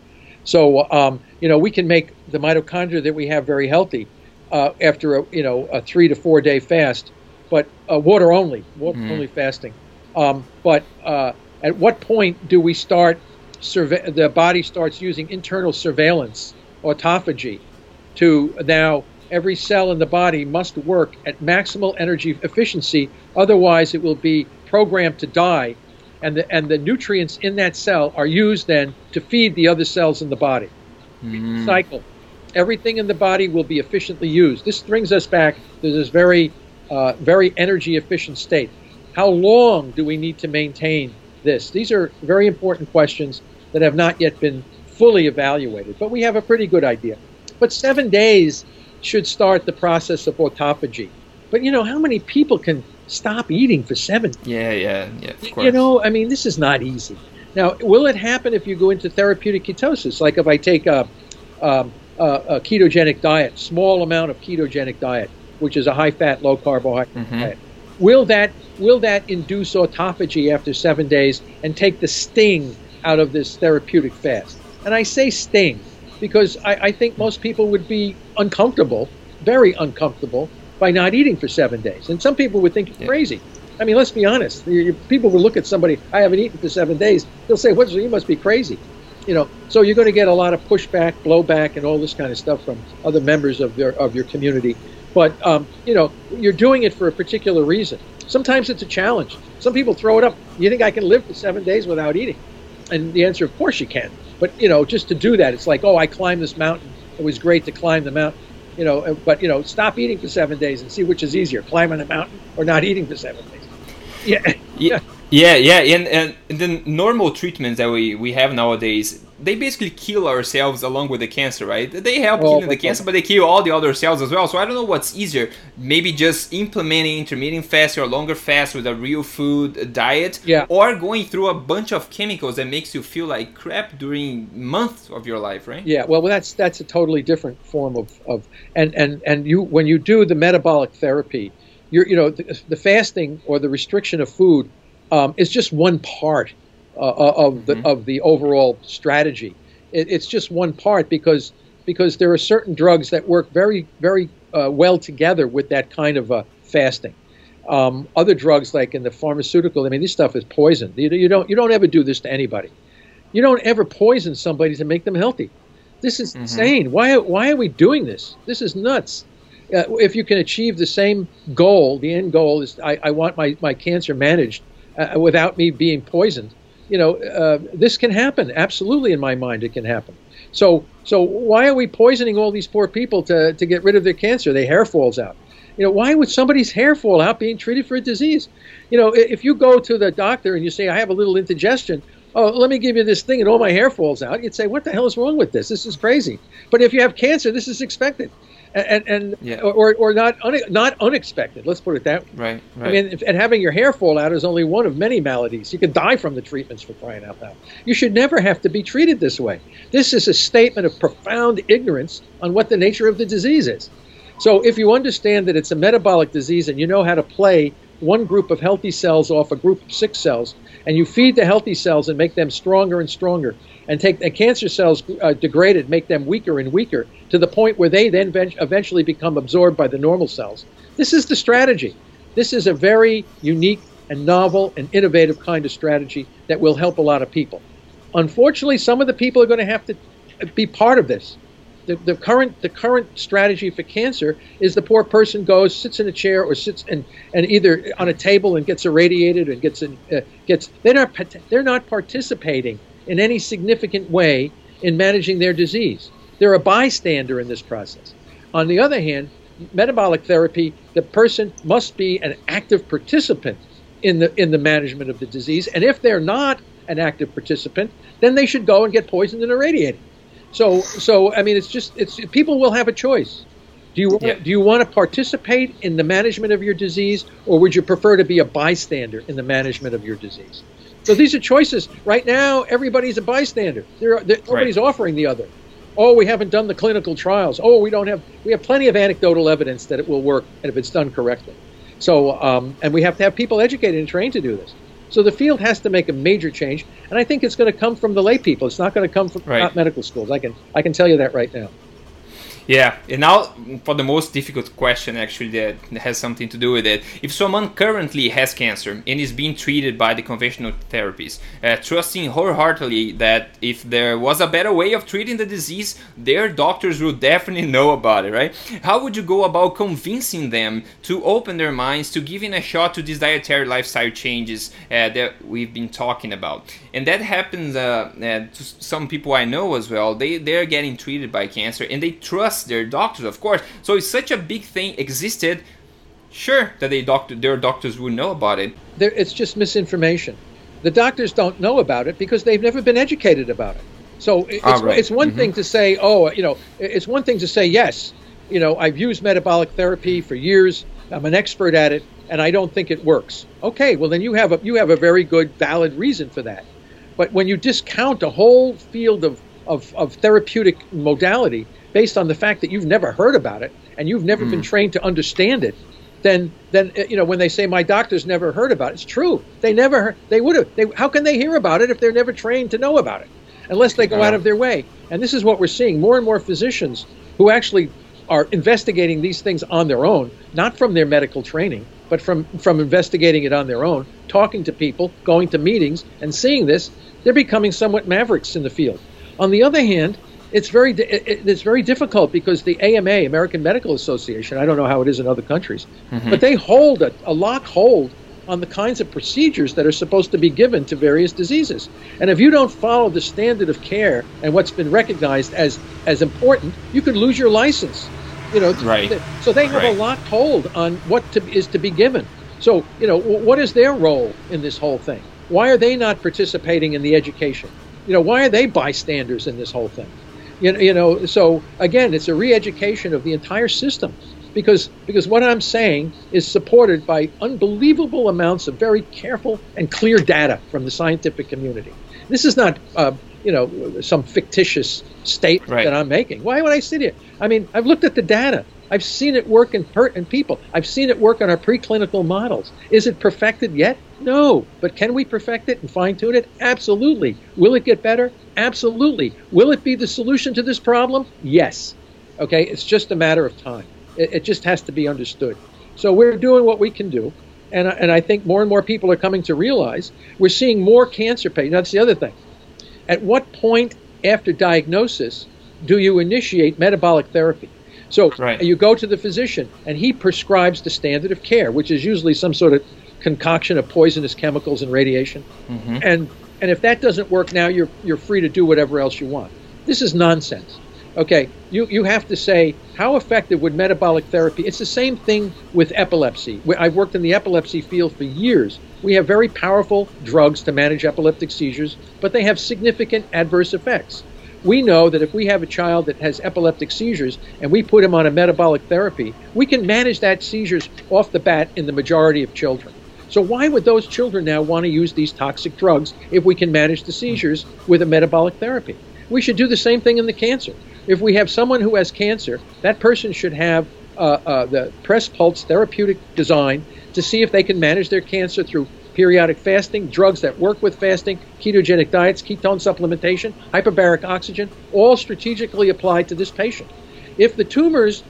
So um, you know we can make the mitochondria that we have very healthy uh, after a you know a three to four day fast, but uh, water only, water mm. only fasting. Um, but uh, at what point do we start? Surve- the body starts using internal surveillance, autophagy, to now every cell in the body must work at maximal energy efficiency, otherwise it will be programmed to die, and the and the nutrients in that cell are used then to feed the other cells in the body. Mm. Cycle. Everything in the body will be efficiently used. This brings us back to this very, uh, very energy efficient state. How long do we need to maintain this? These are very important questions that have not yet been fully evaluated, but we have a pretty good idea. But seven days should start the process of autophagy. But you know, how many people can stop eating for seven? Yeah, yeah, yeah. You know, I mean, this is not easy. Now, will it happen if you go into therapeutic ketosis? Like if I take a, um, a, a ketogenic diet, small amount of ketogenic diet, which is a high-fat, low-carbohydrate mm-hmm. diet. Will that will that induce autophagy after seven days and take the sting out of this therapeutic fast? And I say sting because I, I think most people would be uncomfortable, very uncomfortable, by not eating for seven days. And some people would think you're crazy. I mean, let's be honest. People will look at somebody, I haven't eaten for seven days. They'll say, "What? You must be crazy." You know. So you're going to get a lot of pushback, blowback, and all this kind of stuff from other members of your of your community. But um, you know, you're doing it for a particular reason. Sometimes it's a challenge. Some people throw it up. You think I can live for seven days without eating? And the answer, of course, you can. But you know, just to do that, it's like, oh, I climbed this mountain. It was great to climb the mountain. You know, uh, but you know, stop eating for seven days and see which is easier, climbing a mountain or not eating for seven days. Yeah. yeah. Yeah, yeah, and, and, and the normal treatments that we, we have nowadays, they basically kill our cells along with the cancer, right? They help well, killing the cancer, but they kill all the other cells as well. So I don't know what's easier. Maybe just implementing intermittent fast or longer fast with a real food diet, yeah. or going through a bunch of chemicals that makes you feel like crap during months of your life, right? Yeah, well, that's that's a totally different form of, of and and and you when you do the metabolic therapy, you're you know the, the fasting or the restriction of food um, is just one part of the mm-hmm. of the overall strategy. It, it's just one part because because there are certain drugs that work very very uh, well together with that kind of uh, fasting. Um, other drugs, like in the pharmaceutical, I mean, this stuff is poison. You, you, don't you don't ever do this to anybody. You don't ever poison somebody to make them healthy. This is mm-hmm. insane. Why why are we doing this? This is nuts. Uh, if you can achieve the same goal, the end goal is I, I want my, my cancer managed uh, without me being poisoned. You know, uh, this can happen. Absolutely, in my mind, it can happen. So, so why are we poisoning all these poor people to, to get rid of their cancer? Their hair falls out. You know, why would somebody's hair fall out being treated for a disease? You know, if you go to the doctor and you say, I have a little indigestion, oh, let me give you this thing and all my hair falls out, you'd say, what the hell is wrong with this? This is crazy. But if you have cancer, this is expected and and yeah. or or not un, not unexpected. Let's put it that way. Right. right. I mean, if, and having your hair fall out is only one of many maladies. You could die from the treatments for crying out loud. You should never have to be treated this way. This is a statement of profound ignorance on what the nature of the disease is. So if you understand that it's a metabolic disease and you know how to play one group of healthy cells off a group of sick cells, and you feed the healthy cells and make them stronger and stronger, and take the cancer cells uh, degraded, make them weaker and weaker to the point where they then eventually become absorbed by the normal cells. This is the strategy. This is a very unique and novel and innovative kind of strategy that will help a lot of people. Unfortunately, some of the people are going to have to be part of this. The, the current the current strategy for cancer is the poor person goes sits in a chair or sits and, and either on a table and gets irradiated and gets in, uh, gets they're not they're not participating in any significant way in managing their disease. They're a bystander in this process. On the other hand, metabolic therapy, the person must be an active participant in the in the management of the disease. And if they're not an active participant, then they should go and get poisoned and irradiated. So so I mean it's just it's people will have a choice. Do you yeah. do you want to participate in the management of your disease or would you prefer to be a bystander in the management of your disease? So these are choices. Right now, everybody's a bystander. They're, nobody's right. offering the other. Oh, we haven't done the clinical trials. Oh, we don't have. We have plenty of anecdotal evidence that it will work, and if it's done correctly. So, um, and we have to have people educated and trained to do this. So the field has to make a major change, and I think it's going to come from the lay people. It's not going to come from right. medical schools. I can I can tell you that right now. Yeah, and now for the most difficult question actually that has something to do with it. If someone currently has cancer and is being treated by the conventional therapies, uh, trusting wholeheartedly that if there was a better way of treating the disease, their doctors will definitely know about it, right? How would you go about convincing them to open their minds to giving a shot to these dietary lifestyle changes uh, that we've been talking about? And that happens uh, uh to some people I know as well. They they're getting treated by cancer and they trust trust their doctors, of course. So if such a big thing existed, sure that they doctor, their doctors would know about it. There, it's just misinformation. The doctors don't know about it because they've never been educated about it. So it's, ah, right. it's one mm-hmm. thing to say, oh, you know, it's one thing to say, yes, you know, I've used metabolic therapy for years. I'm an expert at it, and I don't think it works. Okay, well then you have a you have a very good, valid reason for that. But when you discount a whole field of, of, of therapeutic modality based on the fact that you've never heard about it and you've never mm. been hmm. trained to understand it, then then uh, you know when they say my doctor's never heard about it, it's true. They never heard, they would have. They, how can they hear about it if they're never trained to know about it? Unless they go out of their way. And this is what we're seeing: more and more physicians who actually are investigating these things on their own, not from their medical training, but from from investigating it on their own, talking to people, going to meetings, and seeing this. They're becoming somewhat mavericks in the field. On the other hand, it's very it's very difficult because the AMA, American Medical Association, I don't know how it is in other countries, mm-hmm. but they hold a, a lock hold on the kinds of procedures that are supposed to be given to various diseases. And if you don't follow the standard of care and what's been recognized as as important, you could lose your license. You know, right. so they have right. a locked hold on what to, is to be given. So, you know, what is their role in this whole thing? Why are they not participating in the education? You know, why are they bystanders in this whole thing? You know, you know, so again, it's a re-education of the entire system because because what I'm saying is supported by unbelievable amounts of very careful and clear data from the scientific community. This is not uh, you know some fictitious statement right. that I'm making. Why would I sit here? I mean, I've looked at the data. I've seen it work in, per- in people. I've seen it work on our preclinical models. Is it perfected yet? No. But can we perfect it and fine tune it? Absolutely. Will it get better? Absolutely. Will it be the solution to this problem? Yes. Okay, it's just a matter of time. It, it just has to be understood. So we're doing what we can do. And, and I think more and more people are coming to realize we're seeing more cancer patients. That's the other thing. At what point after diagnosis do you initiate metabolic therapy? So right. you go to the physician and he prescribes the standard of care, which is usually some sort of concoction of poisonous chemicals and radiation. Mm-hmm. And and if that doesn't work now, you're you're free to do whatever else you want. This is nonsense. Okay, you, you have to say how effective would metabolic therapy? It's the same thing with epilepsy. I've worked in the epilepsy field for years. We have very powerful drugs to manage epileptic seizures, but they have significant adverse effects. We know that if we have a child that has epileptic seizures and we put him on a metabolic therapy, we can manage that seizures off the bat in the majority of children. So why would those children now want to use these toxic drugs if we can manage the seizures with a metabolic therapy? We should do the same thing in the cancer. If we have someone who has cancer, that person should have uh, uh, the press pulse therapeutic design to see if they can manage their cancer through periodic fasting, drugs that work with fasting, ketogenic diets, ketone supplementation, hyperbaric oxygen, all strategically applied to this patient. If the tumors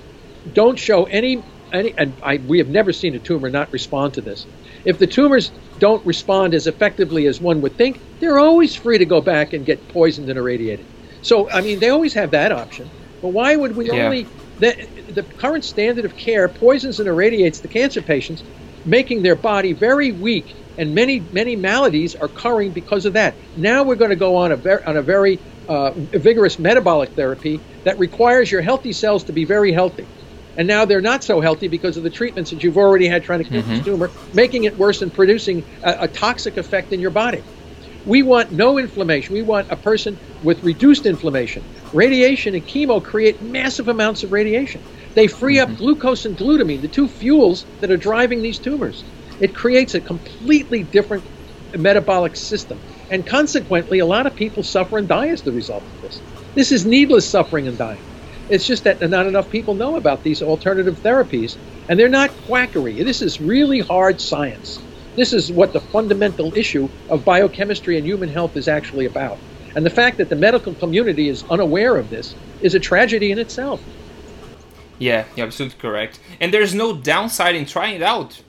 don't show any, any and I, we have never seen a tumor not respond to this. If the tumors don't respond as effectively as one would think, they're always free to go back and get poisoned and irradiated. So, I mean, they always have that option. But why would we yeah. only the, the current standard of care poisons and irradiates the cancer patients, making their body very weak and many many maladies are occurring because of that. Now we're going to go on a ver- on a very uh, vigorous metabolic therapy that requires your healthy cells to be very healthy. And now they're not so healthy because of the treatments that you've already had trying to kill mm-hmm. this tumor, making it worse and producing a, a toxic effect in your body. We want no inflammation. We want a person with reduced inflammation. Radiation and chemo create massive amounts of radiation. They free mm-hmm. up glucose and glutamine, the two fuels that are driving these tumors. It creates a completely different metabolic system. And consequently, a lot of people suffer and die as the result of this. This is needless suffering and dying. It's just that not enough people know about these alternative therapies, and they're not quackery. This is really hard science. This is what the fundamental issue of biochemistry and human health is actually about. And the fact that the medical community is unaware of this is a tragedy in itself. Yeah, you're absolutely correct. And there's no downside in trying it out.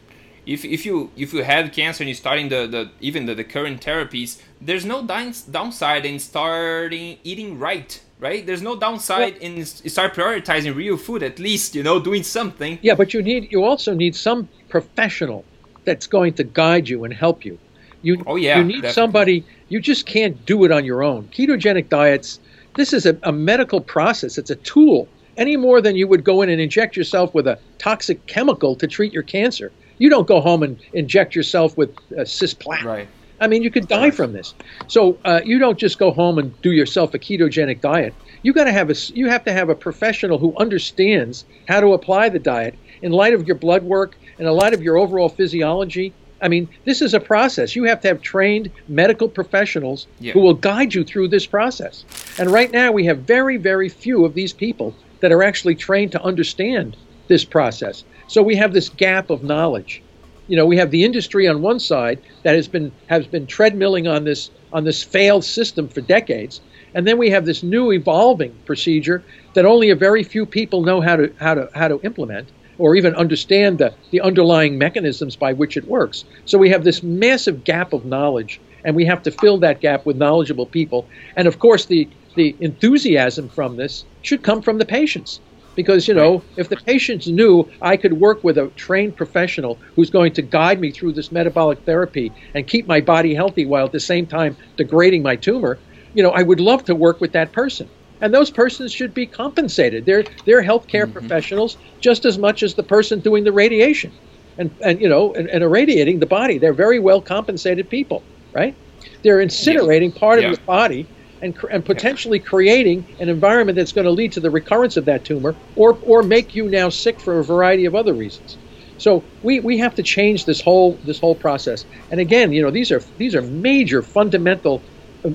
If, if you if you have cancer and you're starting the, the even the, the current therapies, there's no downside in starting eating right, right? There's no downside well, in start prioritizing real food, at least you know doing something. Yeah, but you need you also need some professional that's going to guide you and help you. You oh yeah, you need definitely. somebody. You just can't do it on your own. Ketogenic diets. This is a, a medical process. It's a tool any more than you would go in and inject yourself with a toxic chemical to treat your cancer. You don't go home and inject yourself with uh, cisplatin. Right. I mean, you could die from this. So uh, you don't just go home and do yourself a ketogenic diet. You got to have a you have to have a professional who understands how to apply the diet in light of your blood work and in light of your overall physiology. I mean, this is a process. You have to have trained medical professionals yeah. who will guide you through this process. And right now, we have very, very few of these people that are actually trained to understand this process. So we have this gap of knowledge. You know, we have the industry on one side that has been has been treadmilling on this on this failed system for decades, and then we have this new evolving procedure that only a very few people know how to how to how to implement or even understand the, the underlying mechanisms by which it works. So we have this massive gap of knowledge, and we have to fill that gap with knowledgeable people. And of course, the the enthusiasm from this should come from the patients. Because, you know, if the patients knew I could work with a trained professional who's going to guide me through this metabolic therapy and keep my body healthy while at the same time degrading my tumor, you know, I would love to work with that person. And those persons should be compensated. They're, they're healthcare mm-hmm. professionals just as much as the person doing the radiation and, and you know, and, and irradiating the body. They're very well compensated people, right? They're incinerating part yeah. of the body and, and potentially creating an environment that's going to lead to the recurrence of that tumor or, or make you now sick for a variety of other reasons. So we, we have to change this whole this whole process. And again, you know, these are these are major fundamental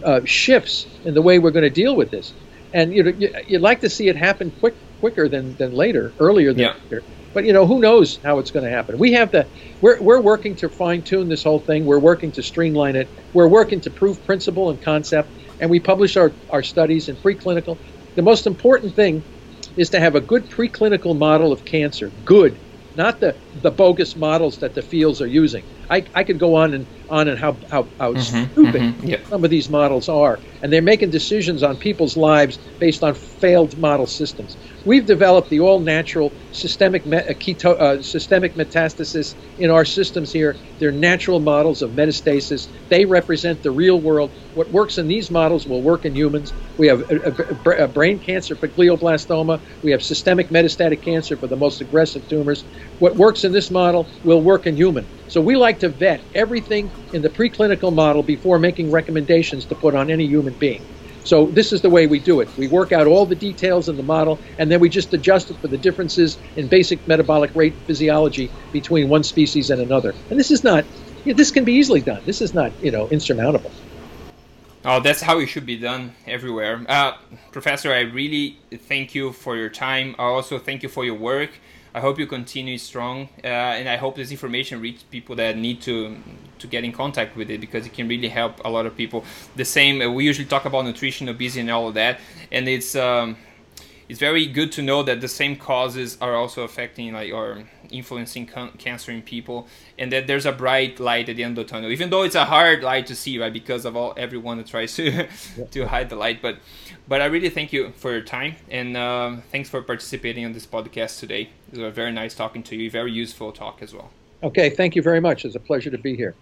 uh, shifts in the way we're going to deal with this. And you know, you'd like to see it happen quick quicker than, than later, earlier than yeah. later. But you know, who knows how it's going to happen? We have the we're we're working to fine tune this whole thing. We're working to streamline it. We're working to prove principle and concept and we publish our, our studies in preclinical. The most important thing is to have a good preclinical model of cancer. Good, not the, the bogus models that the fields are using. I, I could go on and on and how, how, how mm-hmm, stupid mm-hmm, yeah. some of these models are. And they're making decisions on people's lives based on failed model systems. We've developed the all natural systemic, me- uh, keto- uh, systemic metastasis in our systems here. They're natural models of metastasis. They represent the real world. What works in these models will work in humans. We have a, a, a brain cancer for glioblastoma. We have systemic metastatic cancer for the most aggressive tumors. What works in this model will work in human. So we like to vet everything in the preclinical model before making recommendations to put on any human being. So this is the way we do it. We work out all the details in the model, and then we just adjust it for the differences in basic metabolic rate physiology between one species and another. And this is not, this can be easily done. This is not, you know, insurmountable. Oh, that's how it should be done everywhere. Uh, Professor, I really thank you for your time. I also thank you for your work. I hope you continue strong, uh, and I hope this information reaches people that need to to get in contact with it because it can really help a lot of people. The same, uh, we usually talk about nutrition, obesity, and all of that, and it's um, it's very good to know that the same causes are also affecting like or influencing cancer in people, and that there's a bright light at the end of the tunnel. Even though it's a hard light to see, right, because of all everyone that tries to to hide the light, but but I really thank you for your time and uh, thanks for participating on this podcast today. It was very nice talking to you. Very useful talk as well. Okay, thank you very much. It's a pleasure to be here.